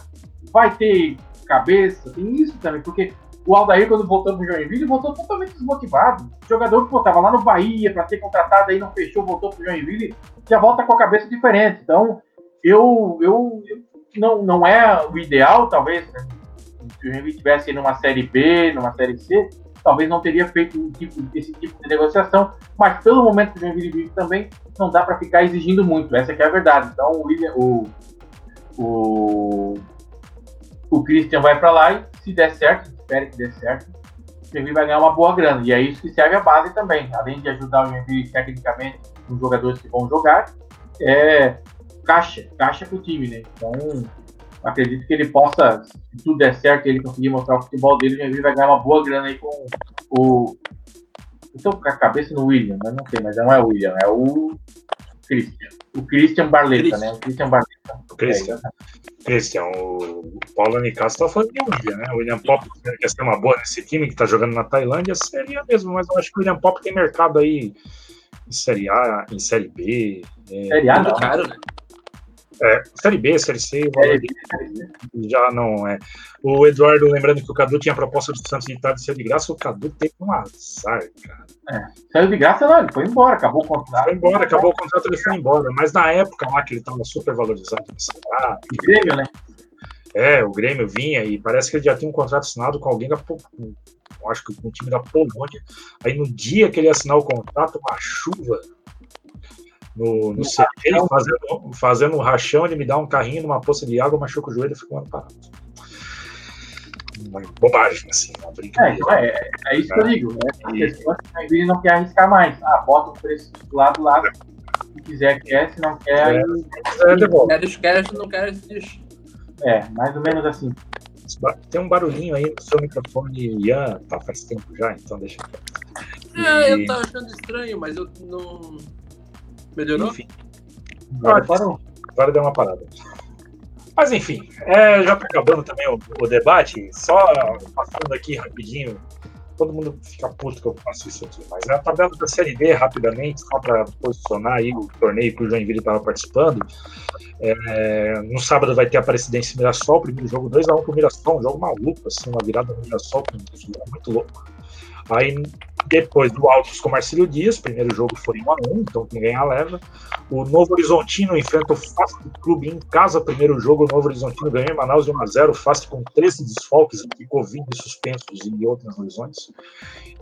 vai ter cabeça, tem isso também, porque o Aldair, quando voltou pro Joinville, voltou totalmente desmotivado. O jogador que estava lá no Bahia para ser contratado, aí não fechou, voltou pro Joinville, já volta com a cabeça diferente. Então, eu, eu, não, não é o ideal, talvez, né? se o Joinville estivesse numa Série B, numa Série C, talvez não teria feito um tipo, esse tipo de negociação, mas pelo momento que o Joinville vive também, não dá para ficar exigindo muito, essa é a verdade. Então, o, William, o, o, o Christian vai para lá e se der certo, espere que dê certo, o Joinville vai ganhar uma boa grana. E é isso que serve a base também. Além de ajudar o Joinville tecnicamente com jogadores que vão jogar, é caixa, caixa para o time, né? Então, acredito que ele possa, se tudo der certo, ele conseguir mostrar o futebol dele, o Joinville vai ganhar uma boa grana aí com o. Estou com a cabeça no William, mas não sei, mas não é o William, é o Christian. O Christian Barleta, Christian. né? O Christian Barleta. Christian. É, Christian, o Paulo está falando de William, né? O William Pop quer ser uma boa nesse time que está jogando na Tailândia, seria mesmo, mas eu acho que o William Pop tem mercado aí em Série A, em Série B. É, série A, não. Caro, né? É, série B, Série C, já não é. O Eduardo, lembrando que o Cadu tinha proposta do Santos de estar de ser de graça, o Cadu teve um azar, cara. É, saiu de graça, não, ele foi embora, acabou o contrato. Foi embora, acabou o contrato, ele foi embora. Mas na época lá que ele estava super valorizado no E Grêmio, né? É, o Grêmio vinha e parece que ele já tinha um contrato assinado com alguém da acho que com o time da Polônia. Aí no dia que ele assinar o contrato, uma chuva no, no CT, fazendo, fazendo um rachão, ele me dá um carrinho numa poça de água, machuca o joelho e fica um ano parado. Uma bobagem, assim, uma brincadeira. É, é, é isso que eu digo, né? A pessoa que não quer arriscar mais. Ah, bota o preço do lado do lado. Se quiser, quer, se não quer, é, aí. É, devolve. Quer, quer, se não quer, deixa. É, mais ou menos assim. Tem um barulhinho aí no seu microfone, Ian, tá faz tempo já, então deixa eu. É, eu tava achando estranho, mas eu não. Melhorou? Enfim. Agora, parou. Agora deu uma parada. Mas enfim, é, já tá acabando também o, o, debate, só passando aqui rapidinho. Todo mundo fica puto que eu faço isso aqui, mas a tabela da Série B, rapidamente, só para posicionar aí o torneio que o Joinville estava participando. É, no sábado vai ter a Presidência Mirassol, primeiro jogo 2x1 pro Mirassol, um jogo maluco, assim, uma virada do Mirassol, muito louco. Aí depois do Altos com Marcelo Dias, primeiro jogo foi 1x1, então quem ganhar leva. O Novo Horizontino enfrenta o Fast Clube em casa, primeiro jogo, o Novo Horizontino ganhou em Manaus de 1x0, Fast com 13 desfalques de Covid suspensos e outras lesões.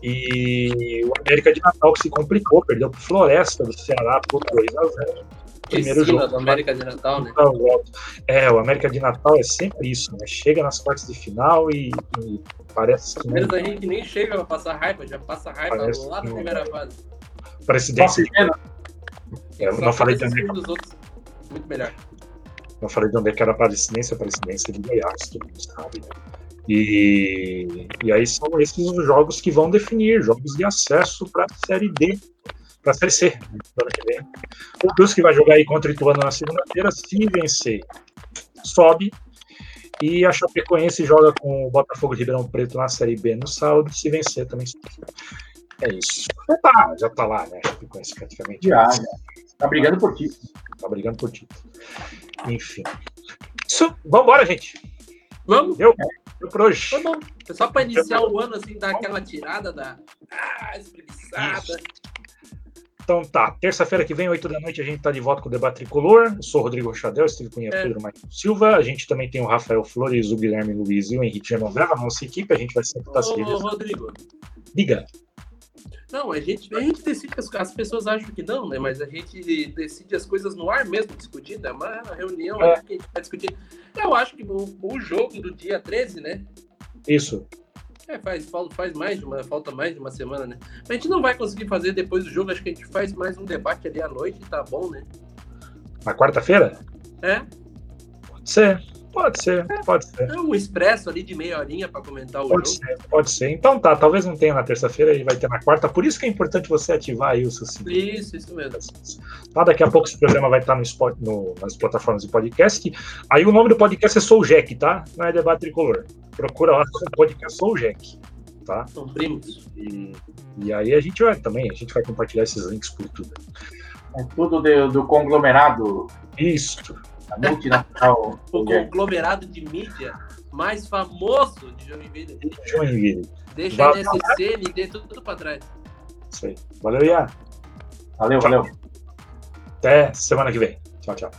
E o América de Natal que se complicou, perdeu para Floresta do Ceará por 2x0 primeiro jogo. do América de Natal, né? É, o América de Natal é sempre isso, né? Chega nas quartas de final e, e parece que. Menos a gente nem chega a passar raiva, já passa raiva parece lá na primeira fase. Presidência. É, eu não falei também. Muito melhor. Eu falei de onde é que era a presidência, a presidência de Goiás, todo mundo sabe, né? E, e aí são esses os jogos que vão definir, jogos de acesso para a Série D, para a Série C ano que vem. O Brusque vai jogar aí contra o Ituano na segunda-feira, se vencer, sobe. E a Chapecoense joga com o Botafogo de Ribeirão Preto na Série B no sábado, se vencer também sobe. É isso. Já tá, já tá lá, né? Chapecoense praticamente. Já, já. Tá brigando por ti. Tá brigando por ti. Enfim. Isso, vambora, gente. Vamos? Deu? Deu por hoje. Bom. Só para iniciar o ano, assim, dar aquela tirada da. Ah, espreguiçada. Então tá, terça-feira que vem, 8 da noite, a gente tá de volta com o Debate Tricolor. Eu sou o Rodrigo Chadel, Steve Cunha, É. Pedro Silva. A gente também tem o Rafael Flores, o Guilherme Luiz e o Henrique Genoveva, nossa equipe. A gente vai sempre estar se Ô, Rodrigo. Diga. Não, a gente, a gente decide, as, as pessoas acham que não, né? Mas a gente decide as coisas no ar mesmo, discutindo. É uma reunião É. ali que a gente vai discutir. Eu acho que o, o jogo do dia 13, né? Isso. É, faz, faz mais de uma, falta mais de uma semana, né? Mas a gente não vai conseguir fazer depois do jogo, acho que a gente faz mais um debate ali à noite, tá bom, né? Na quarta-feira? É, Pode ser. Pode ser, pode ser. é um expresso ali de meia horinha pra comentar o Pode jogo. ser, pode ser. Então tá, talvez não tenha na terça-feira, ele vai ter na quarta. Por isso que é importante você ativar aí o seu sininho. Isso, isso mesmo. Tá, daqui a pouco esse programa vai estar no, Spot- no- nas plataformas de podcast. Aí o nome do podcast é Sou Jack, tá? Não é Debate Tricolor. Procura lá o podcast Sou Jack, tá? São primos. E, e aí a gente vai também, a gente vai compartilhar esses links por tudo. É tudo do, do conglomerado Isso. Multinacional. O conglomerado de mídia mais famoso de Joinville. Joinville. Deixa a NSC, ND, tudo, tudo pra trás. Isso aí. Valeu, Ian. Valeu, valeu. Até semana que vem. Tchau, tchau.